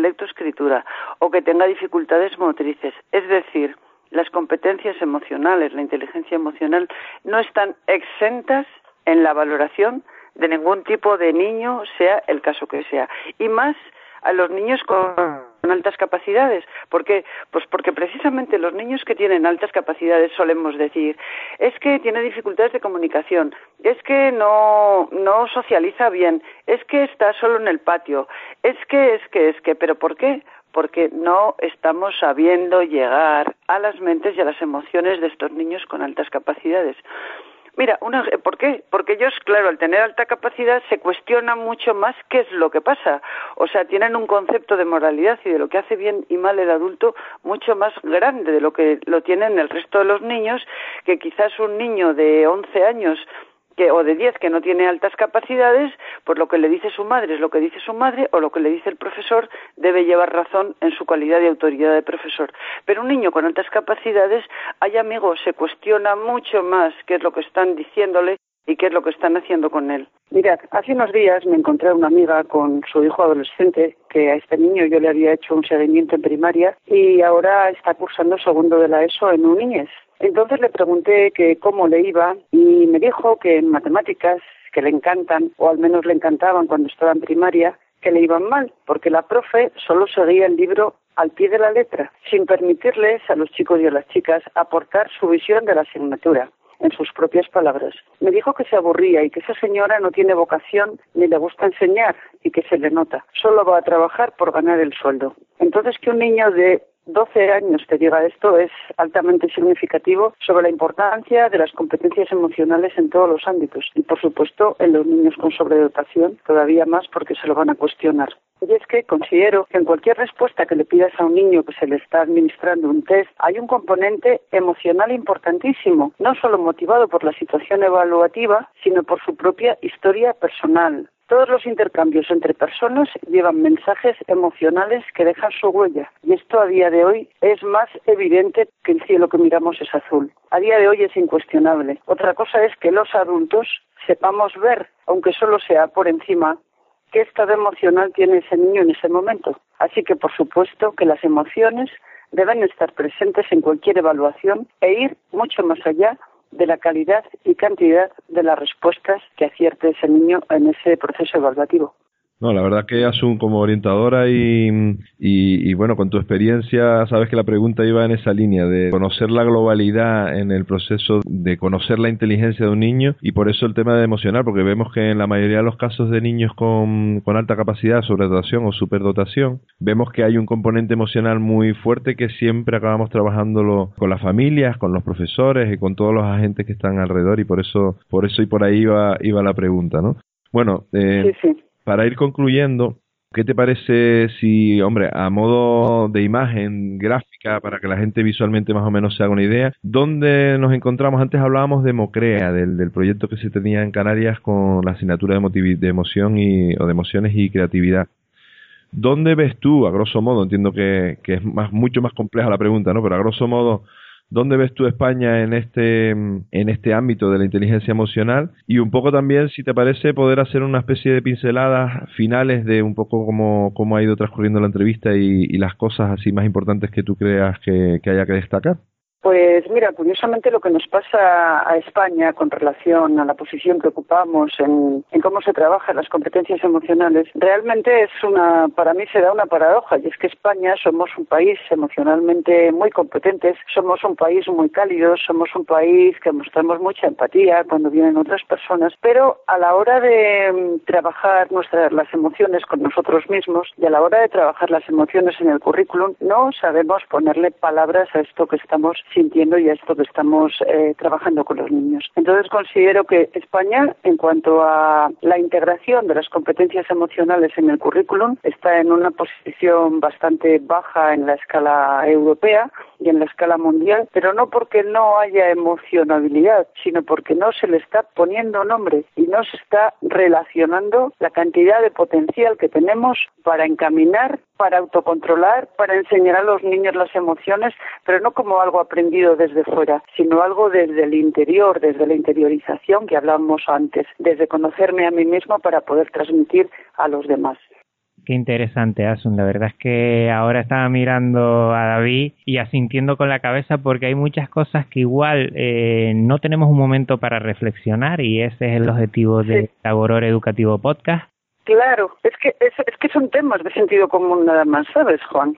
o que tenga dificultades motrices. Es decir, las competencias emocionales, la inteligencia emocional, no están exentas en la valoración de ningún tipo de niño, sea el caso que sea. Y más a los niños con altas capacidades. ¿Por qué? Pues porque precisamente los niños que tienen altas capacidades solemos decir, es que tiene dificultades de comunicación, es que no, no socializa bien, es que está solo en el patio, es que, es que, es que, pero ¿por qué? porque no estamos sabiendo llegar a las mentes y a las emociones de estos niños con altas capacidades. Mira, una, ¿por qué? Porque ellos, claro, al tener alta capacidad se cuestionan mucho más qué es lo que pasa. O sea, tienen un concepto de moralidad y de lo que hace bien y mal el adulto mucho más grande de lo que lo tienen el resto de los niños, que quizás un niño de 11 años o de 10 que no tiene altas capacidades, pues lo que le dice su madre es lo que dice su madre o lo que le dice el profesor debe llevar razón en su calidad de autoridad de profesor. Pero un niño con altas capacidades, hay amigos, se cuestiona mucho más qué es lo que están diciéndole y qué es lo que están haciendo con él. Mirad, hace unos días me encontré a una amiga con su hijo adolescente, que a este niño yo le había hecho un seguimiento en primaria y ahora está cursando segundo de la ESO en Uniñez. Entonces le pregunté que cómo le iba y me dijo que en matemáticas, que le encantan, o al menos le encantaban cuando estaba en primaria, que le iban mal, porque la profe solo seguía el libro al pie de la letra, sin permitirles a los chicos y a las chicas aportar su visión de la asignatura en sus propias palabras. Me dijo que se aburría y que esa señora no tiene vocación ni le gusta enseñar y que se le nota. Solo va a trabajar por ganar el sueldo. Entonces que un niño de 12 años te diga esto es altamente significativo sobre la importancia de las competencias emocionales en todos los ámbitos y por supuesto en los niños con sobredotación todavía más porque se lo van a cuestionar. Y es que considero que en cualquier respuesta que le pidas a un niño que se le está administrando un test hay un componente emocional importantísimo, no solo motivado por la situación evaluativa, sino por su propia historia personal, todos los intercambios entre personas llevan mensajes emocionales que dejan su huella y esto a día de hoy es más evidente que el cielo que miramos es azul. A día de hoy es incuestionable. Otra cosa es que los adultos sepamos ver, aunque solo sea por encima, qué estado emocional tiene ese niño en ese momento. Así que, por supuesto, que las emociones deben estar presentes en cualquier evaluación e ir mucho más allá de la calidad y cantidad de las respuestas que acierte ese niño en ese proceso evaluativo. No, la verdad que Asun como orientadora y, y, bueno, con tu experiencia, sabes que la pregunta iba en esa línea de conocer la globalidad en el proceso de conocer la inteligencia de un niño y por eso el tema de emocional, porque vemos que en la mayoría de los casos de niños con, con alta capacidad, sobredotación o superdotación, vemos que hay un componente emocional muy fuerte que siempre acabamos trabajándolo con las familias, con los profesores y con todos los agentes que están alrededor y por eso, por eso y por ahí iba, iba la pregunta, ¿no? Bueno, eh, sí, sí para ir concluyendo, ¿qué te parece si, hombre, a modo de imagen gráfica, para que la gente visualmente más o menos se haga una idea, dónde nos encontramos? Antes hablábamos de Mocrea, del, proyecto que se tenía en Canarias con la asignatura de, de emoción y, o de emociones y creatividad. ¿Dónde ves tú, a grosso modo, entiendo que, que es más, mucho más compleja la pregunta, ¿no? Pero a grosso modo, ¿Dónde ves tú España en este, en este ámbito de la inteligencia emocional? Y un poco también, si te parece, poder hacer una especie de pinceladas finales de un poco cómo, cómo ha ido transcurriendo la entrevista y, las cosas así más importantes que tú creas que, haya que destacar. Pues mira, curiosamente lo que nos pasa a España con relación a la posición que ocupamos en, cómo se trabajan las competencias emocionales, realmente es una, para mí se da una paradoja, y es que España somos un país emocionalmente muy competentes, somos un país muy cálido, somos un país que mostramos mucha empatía cuando vienen otras personas, pero a la hora de mm, trabajar nuestras las emociones con nosotros mismos y a la hora de trabajar las emociones en el currículum, no sabemos ponerle palabras a esto que estamos sintiendo y a esto que estamos eh, trabajando con los niños. Entonces considero que España, en cuanto a la integración de las competencias emocionales en el currículum, está en una posición bastante baja en la escala europea y en la escala mundial, pero no porque no haya emocionabilidad, sino porque no se le está poniendo nombre y no se está relacionando la cantidad de potencial que tenemos para encaminar, para autocontrolar, para enseñar a los niños las emociones, pero no como algo aprendido desde fuera, sino algo desde el interior, desde la interiorización que hablábamos antes, desde conocerme a mí mismo para poder transmitir a los demás. Qué interesante, Asun. La verdad es que ahora estaba mirando a David y asintiendo con la cabeza porque hay muchas cosas que igual eh, no tenemos un momento para reflexionar y ese es el objetivo de Laboror Educativo Podcast. Claro, es que, es, es que son temas de sentido común nada más, ¿sabes, Juan?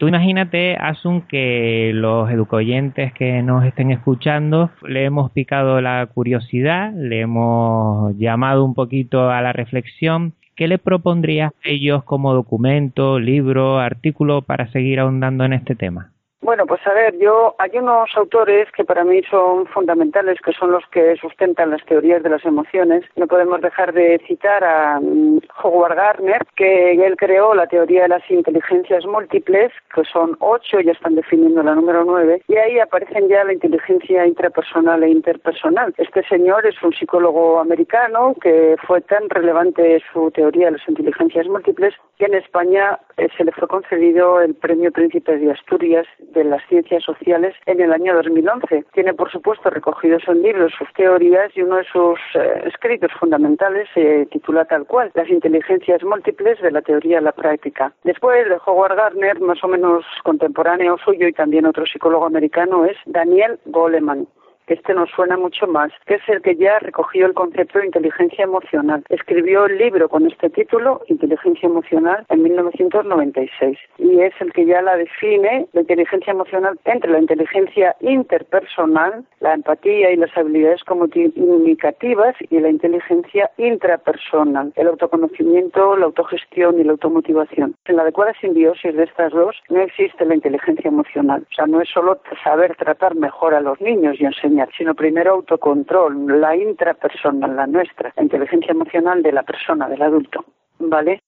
Tú imagínate, Asun, que los educoyentes que nos estén escuchando le hemos picado la curiosidad, le hemos llamado un poquito a la reflexión ¿qué le propondrías a ellos como documento, libro, artículo para seguir ahondando en este tema? Bueno, pues a ver, yo hay unos autores que para mí son fundamentales, que son los que sustentan las teorías de las emociones. No podemos dejar de citar a mm, Howard Gardner, que él creó la teoría de las inteligencias múltiples, que son ocho, ya están definiendo la número nueve, y ahí aparecen ya la inteligencia intrapersonal e interpersonal. Este señor es un psicólogo americano que fue tan relevante su teoría de las inteligencias múltiples que en España eh, se le fue concedido el Premio Príncipe de Asturias de las Ciencias Sociales en el año 2011. Tiene, por supuesto, recogidos en libros sus teorías y uno de sus eh, escritos fundamentales se titula tal cual, Las inteligencias múltiples de la teoría a la práctica. Después de Howard Gardner, más o menos contemporáneo suyo y también otro psicólogo americano, es Daniel Goleman este nos suena mucho más, que es el que ya recogió el concepto de inteligencia emocional. Escribió el libro con este título, Inteligencia Emocional, en 1996, y es el que ya la define, la inteligencia emocional, entre la inteligencia interpersonal, la empatía y las habilidades comunicativas, y la inteligencia intrapersonal, el autoconocimiento, la autogestión y la automotivación. En la adecuada simbiosis de estas dos no existe la inteligencia emocional. O sea, no es solo saber tratar mejor a los niños y enseñar sino primero autocontrol, la intrapersonal, la nuestra, la inteligencia emocional de la persona, del adulto, ¿vale?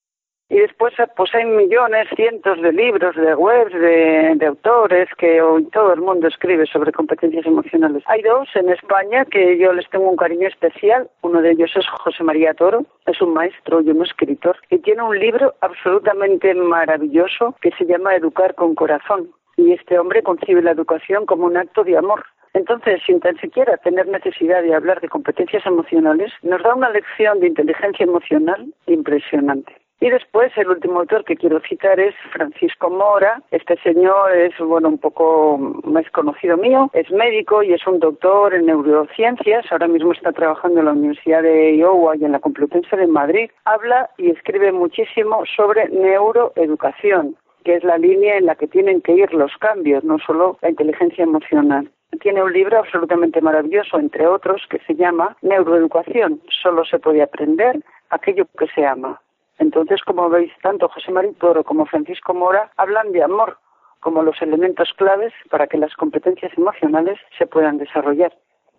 Y después, pues hay millones, cientos de libros, de webs, de, autores que hoy todo el mundo escribe sobre competencias emocionales. Hay dos en España que yo les tengo un cariño especial. Uno de ellos es José María Toro, es un maestro y un escritor, y tiene un libro absolutamente maravilloso que se llama Educar con Corazón. Y este hombre concibe la educación como un acto de amor entonces, sin tan siquiera tener necesidad de hablar de competencias emocionales, nos da una lección de inteligencia emocional impresionante. Y después, el último autor que quiero citar es Francisco Mora. Este señor es, bueno, un poco más conocido mío. Es médico y es un doctor en neurociencias. Ahora mismo está trabajando en la Universidad de Iowa y en la Complutense de Madrid. Habla y escribe muchísimo sobre neuroeducación, que es la línea en la que tienen que ir los cambios, no solo la inteligencia emocional tiene un libro absolutamente maravilloso, entre otros, que se llama Neuroeducación. Solo se puede aprender aquello que se ama. Entonces, como veis, tanto José María Toro como Francisco Mora hablan de amor como los elementos claves para que las competencias emocionales se puedan desarrollar.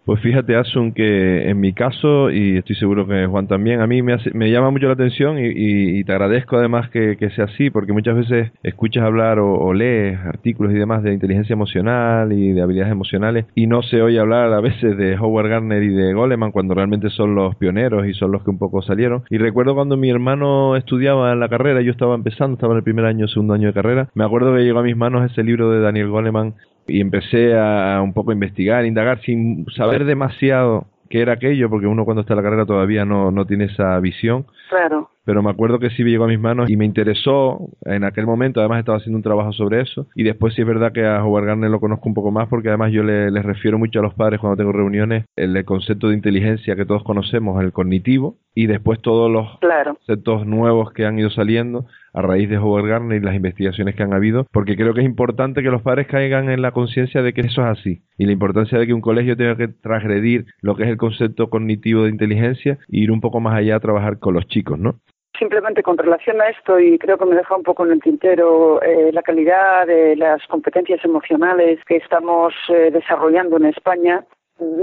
Pues fíjate, Asun, que en mi caso, y estoy seguro que Juan también, a mí me, me llama mucho la atención y, te agradezco además que, sea así, porque muchas veces escuchas hablar o, lees artículos y demás de inteligencia emocional y de habilidades emocionales y no se oye hablar a veces de Howard Gardner y de Goleman cuando realmente son los pioneros y son los que un poco salieron. Y recuerdo cuando mi hermano estudiaba la carrera, yo estaba empezando, estaba en el primer año, segundo año de carrera, me acuerdo que llegó a mis manos ese libro de Daniel Goleman y empecé a un poco investigar, indagar sin saber demasiado qué era aquello, porque uno cuando está en la carrera todavía no, no tiene esa visión. Claro. pero me acuerdo que sí llegó a mis manos y me interesó. En aquel momento, además estaba haciendo un trabajo sobre eso, y después sí es verdad que a Howard Gardner lo conozco un poco más porque además yo le, les refiero mucho a los padres cuando tengo reuniones el, concepto de inteligencia que todos conocemos, el cognitivo, y después todos los conceptos nuevos que han ido saliendo a raíz de Howard Gardner y las investigaciones que han habido, porque creo que es importante que los padres caigan en la conciencia de que eso es así y la importancia de que un colegio tenga que transgredir lo que es el concepto cognitivo de inteligencia e ir un poco más allá a trabajar con los chicos, ¿no? Simplemente con relación a esto, y creo que me deja un poco en el tintero eh, la calidad de las competencias emocionales que estamos eh, desarrollando en España,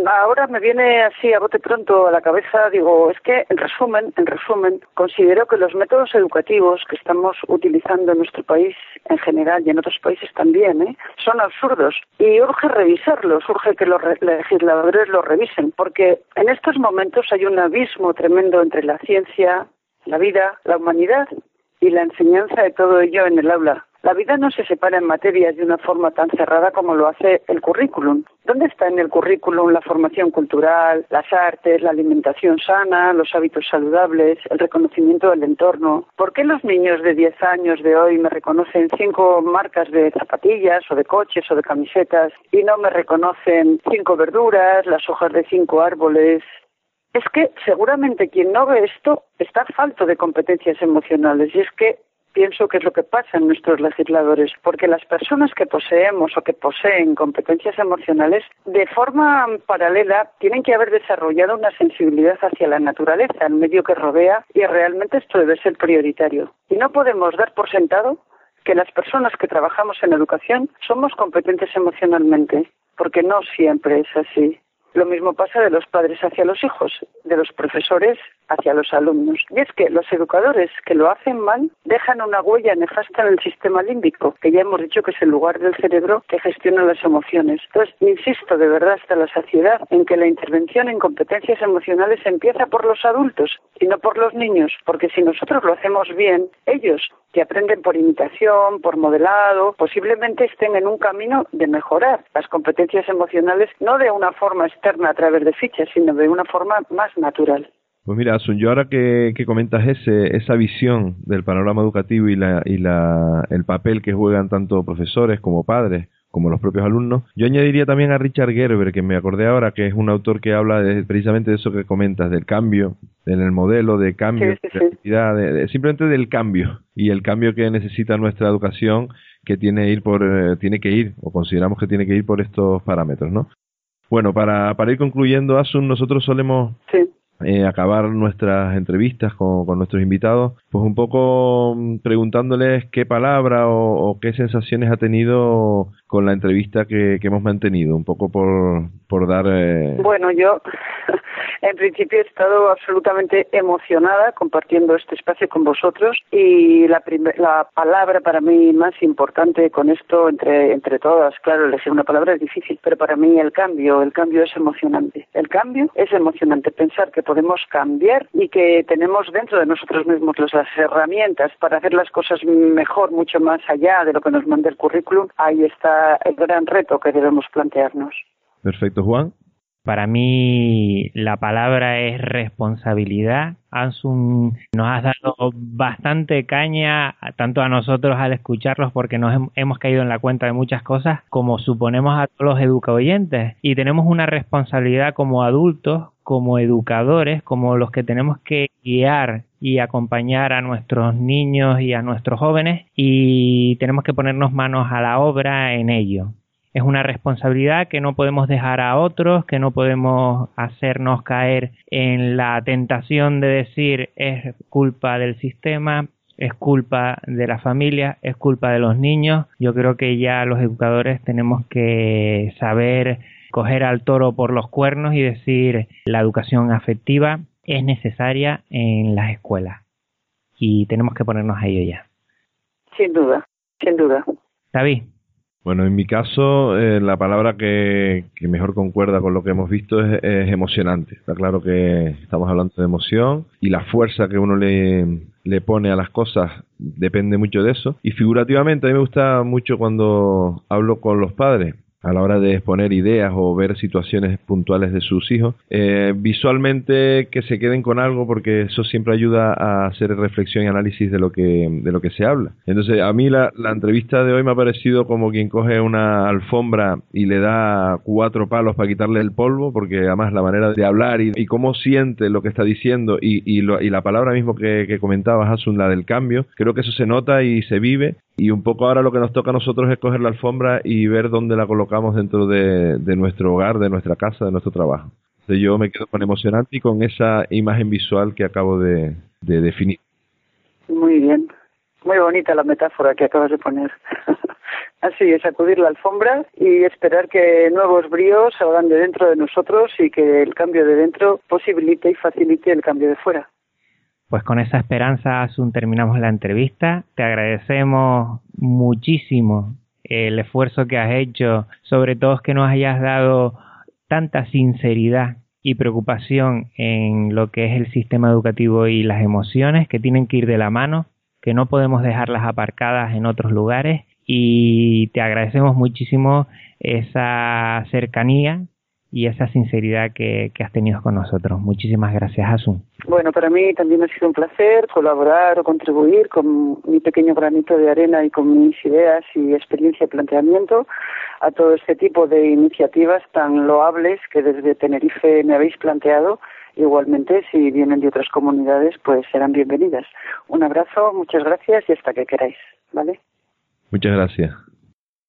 Ahora me viene así a bote pronto a la cabeza, digo, es que en resumen, en resumen, considero que los métodos educativos que estamos utilizando en nuestro país en general y en otros países también, ¿eh? son absurdos y urge revisarlos, urge que los legisladores los revisen, porque en estos momentos hay un abismo tremendo entre la ciencia, la vida, la humanidad y la enseñanza de todo ello en el aula. La vida no se separa en materias de una forma tan cerrada como lo hace el currículum. ¿Dónde está en el currículum la formación cultural, las artes, la alimentación sana, los hábitos saludables, el reconocimiento del entorno? ¿Por qué los niños de 10 años de hoy me reconocen cinco marcas de zapatillas o de coches o de camisetas y no me reconocen cinco verduras, las hojas de cinco árboles, es que seguramente quien no ve esto está falto de competencias emocionales y es que pienso que es lo que pasa en nuestros legisladores, porque las personas que poseemos o que poseen competencias emocionales, de forma paralela, tienen que haber desarrollado una sensibilidad hacia la naturaleza, el medio que rodea, y realmente esto debe ser prioritario. Y no podemos dar por sentado que las personas que trabajamos en educación somos competentes emocionalmente, porque no siempre es así. Lo mismo pasa de los padres hacia los hijos, de los profesores hacia los alumnos. Y es que los educadores que lo hacen mal dejan una huella nefasta en el sistema límbico, que ya hemos dicho que es el lugar del cerebro que gestiona las emociones. Entonces, insisto de verdad hasta la saciedad en que la intervención en competencias emocionales empieza por los adultos y no por los niños, porque si nosotros lo hacemos bien, ellos que aprenden por imitación, por modelado, posiblemente estén en un camino de mejorar las competencias emocionales, no de una forma externa a través de fichas, sino de una forma más natural. Pues mira, Asun, yo ahora que, comentas ese, esa visión del panorama educativo y, la, y la, el papel que juegan tanto profesores como padres, como los propios alumnos. Yo añadiría también a Richard Gerber, que me acordé ahora, que es un autor que habla precisamente de eso que comentas, del cambio en el modelo, de cambio, de, simplemente del cambio y el cambio que necesita nuestra educación que tiene, ir por, eh, tiene que ir, o consideramos que tiene que ir por estos parámetros, ¿no? Bueno, para, para ir concluyendo, Asun, nosotros solemos eh, acabar nuestras entrevistas con, nuestros invitados, pues un poco mm, preguntándoles qué palabra o, qué sensaciones ha tenido con la entrevista que, hemos mantenido, un poco por, por dar... Eh, bueno, yo (laughs) en principio he estado absolutamente emocionada compartiendo este espacio con vosotros y la, la palabra para mí más importante con esto entre, entre todas, claro, elegir una palabra es difícil, pero para mí el cambio, el cambio es emocionante. El cambio es emocionante, pensar que podemos cambiar y que tenemos dentro de nosotros mismos las herramientas para hacer las cosas mejor, mucho más allá de lo que nos manda el currículum, ahí está el gran reto que debemos plantearnos. Perfecto, Juan. Para mí la palabra es responsabilidad. Ansun, nos has dado bastante caña tanto a nosotros al escucharlos porque nos hemos caído en la cuenta de muchas cosas como suponemos a todos los educaoyentes y tenemos una responsabilidad como adultos, como educadores, como los que tenemos que guiar y acompañar a nuestros niños y a nuestros jóvenes y tenemos que ponernos manos a la obra en ello es una responsabilidad que no podemos dejar a otros, que no podemos hacernos caer en la tentación de decir es culpa del sistema, es culpa de la familia, es culpa de los niños. Yo creo que ya los educadores tenemos que saber coger al toro por los cuernos y decir la educación afectiva es necesaria en las escuelas y tenemos que ponernos a ello ya. Sin duda, sin duda. David. Bueno, en mi caso, eh, la palabra que, mejor concuerda con lo que hemos visto es, emocionante. Está claro que estamos hablando de emoción y la fuerza que uno le, le pone a las cosas depende mucho de eso. Y figurativamente, a mí me gusta mucho cuando hablo con los padres a la hora de exponer ideas o ver situaciones puntuales de sus hijos, eh, visualmente que se queden con algo porque eso siempre ayuda a hacer reflexión y análisis de lo que, de lo que se habla. Entonces, a mí la, la entrevista de hoy me ha parecido como quien coge una alfombra y le da cuatro palos para quitarle el polvo, porque además la manera de hablar y, cómo siente lo que está diciendo y, y, y la palabra mismo que, que comentabas, Asun, la del cambio, creo que eso se nota y se vive y un poco ahora lo que nos toca a nosotros es coger la alfombra y ver dónde la colocamos dentro de, nuestro hogar, de nuestra casa, de nuestro trabajo. Entonces yo me quedo con emocionante y con esa imagen visual que acabo de, definir. Muy bien, muy bonita la metáfora que acabas de poner. (laughs) Así es, sacudir la alfombra y esperar que nuevos bríos salgan de dentro de nosotros y que el cambio de dentro posibilite y facilite el cambio de fuera. Pues con esa esperanza, Asun, terminamos la entrevista. Te agradecemos muchísimo el esfuerzo que has hecho, sobre todo que nos hayas dado tanta sinceridad y preocupación en lo que es el sistema educativo y las emociones que tienen que ir de la mano, que no podemos dejarlas aparcadas en otros lugares y te agradecemos muchísimo esa cercanía y esa sinceridad que, has tenido con nosotros. Muchísimas gracias, Asun. Bueno, para mí también ha sido un placer colaborar o contribuir con mi pequeño granito de arena y con mis ideas y experiencia de planteamiento a todo este tipo de iniciativas tan loables que desde Tenerife me habéis planteado. Igualmente, si vienen de otras comunidades, pues serán bienvenidas. Un abrazo, muchas gracias y hasta que queráis. ¿Vale? Muchas gracias.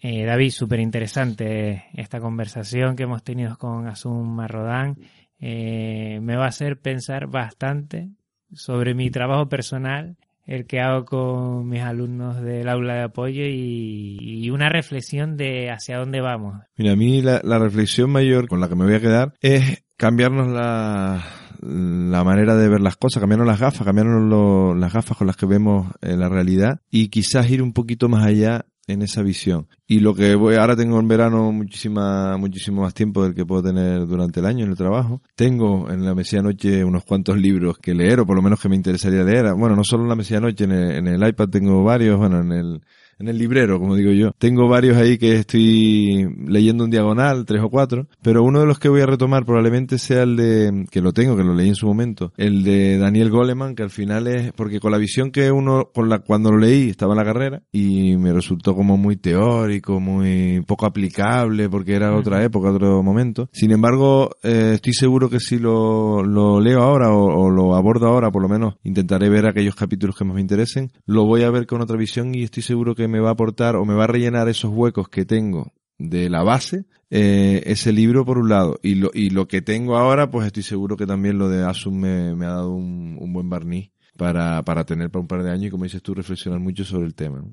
Eh, David, súper interesante esta conversación que hemos tenido con Asun Marrodán. Eh, me va a hacer pensar bastante sobre mi trabajo personal, el que hago con mis alumnos del aula de apoyo y, una reflexión de hacia dónde vamos. Mira, a mí la, reflexión mayor con la que me voy a quedar es cambiarnos la, la manera de ver las cosas, cambiarnos las gafas, cambiarnos las gafas con las que vemos eh, la realidad y quizás ir un poquito más allá en esa visión. Y lo que voy, ahora tengo en verano muchísima, muchísimo más tiempo del que puedo tener durante el año en el trabajo. Tengo en la mesilla noche unos cuantos libros que leer, o por lo menos que me interesaría leer. Bueno, no solo en la mesilla noche, en el, en el iPad tengo varios, bueno, en el, en el librero, como digo yo. Tengo varios ahí que estoy leyendo en diagonal, tres o cuatro, pero uno de los que voy a retomar probablemente sea el de, que lo tengo, que lo leí en su momento, el de Daniel Goleman, que al final es, porque con la visión que uno, con la, cuando lo leí estaba en la carrera y me resultó como muy teórico, muy poco aplicable, porque era otra época, otro momento. Sin embargo, eh, estoy seguro que si lo, lo leo ahora o, o lo abordo ahora, por lo menos intentaré ver aquellos capítulos que más me interesen, lo voy a ver con otra visión y estoy seguro que me va a aportar o me va a rellenar esos huecos que tengo de la base, eh, ese libro por un lado. Y lo, y lo que tengo ahora, pues estoy seguro que también lo de Asun me, me ha dado un, un, buen barniz para, para tener para un par de años y como dices tú, reflexionar mucho sobre el tema.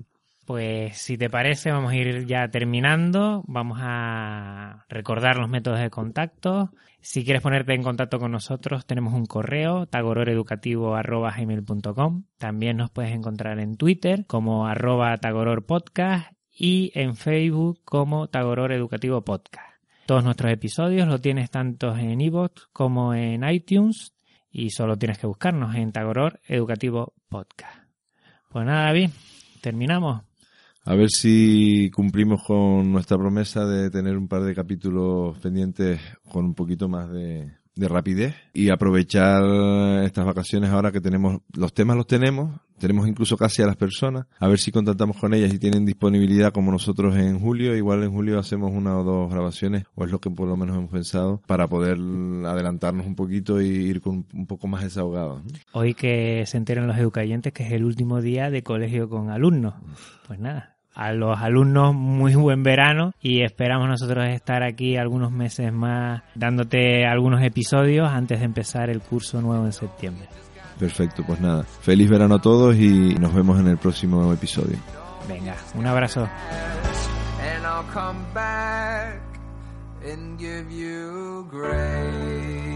Pues si te parece, vamos a ir ya terminando. Vamos a recordar los métodos de contacto. Si quieres ponerte en contacto con nosotros, tenemos un correo, tagororeducativo.com. También nos puedes encontrar en Twitter como arroba tagororpodcast y en Facebook como Tagoror Educativo Podcast. Todos nuestros episodios los tienes tanto en iVoox como en iTunes y solo tienes que buscarnos en Tagoror Educativo Podcast. Pues nada, bien, terminamos. A ver si cumplimos con nuestra promesa de tener un par de capítulos pendientes con un poquito más de, rapidez y aprovechar estas vacaciones ahora que tenemos, los temas los tenemos, tenemos incluso casi a las personas, a ver si contactamos con ellas y tienen disponibilidad como nosotros en julio, igual en julio hacemos una o dos grabaciones, o es lo que por lo menos hemos pensado, para poder adelantarnos un poquito y ir con un poco más desahogados. Hoy que se enteran los educayentes que es el último día de colegio con alumnos, pues nada, a los alumnos muy buen verano y esperamos nosotros estar aquí algunos meses más dándote algunos episodios antes de empezar el curso nuevo en septiembre. Perfecto, pues nada, feliz verano a todos y nos vemos en el próximo episodio. Venga, un abrazo. and give you grace.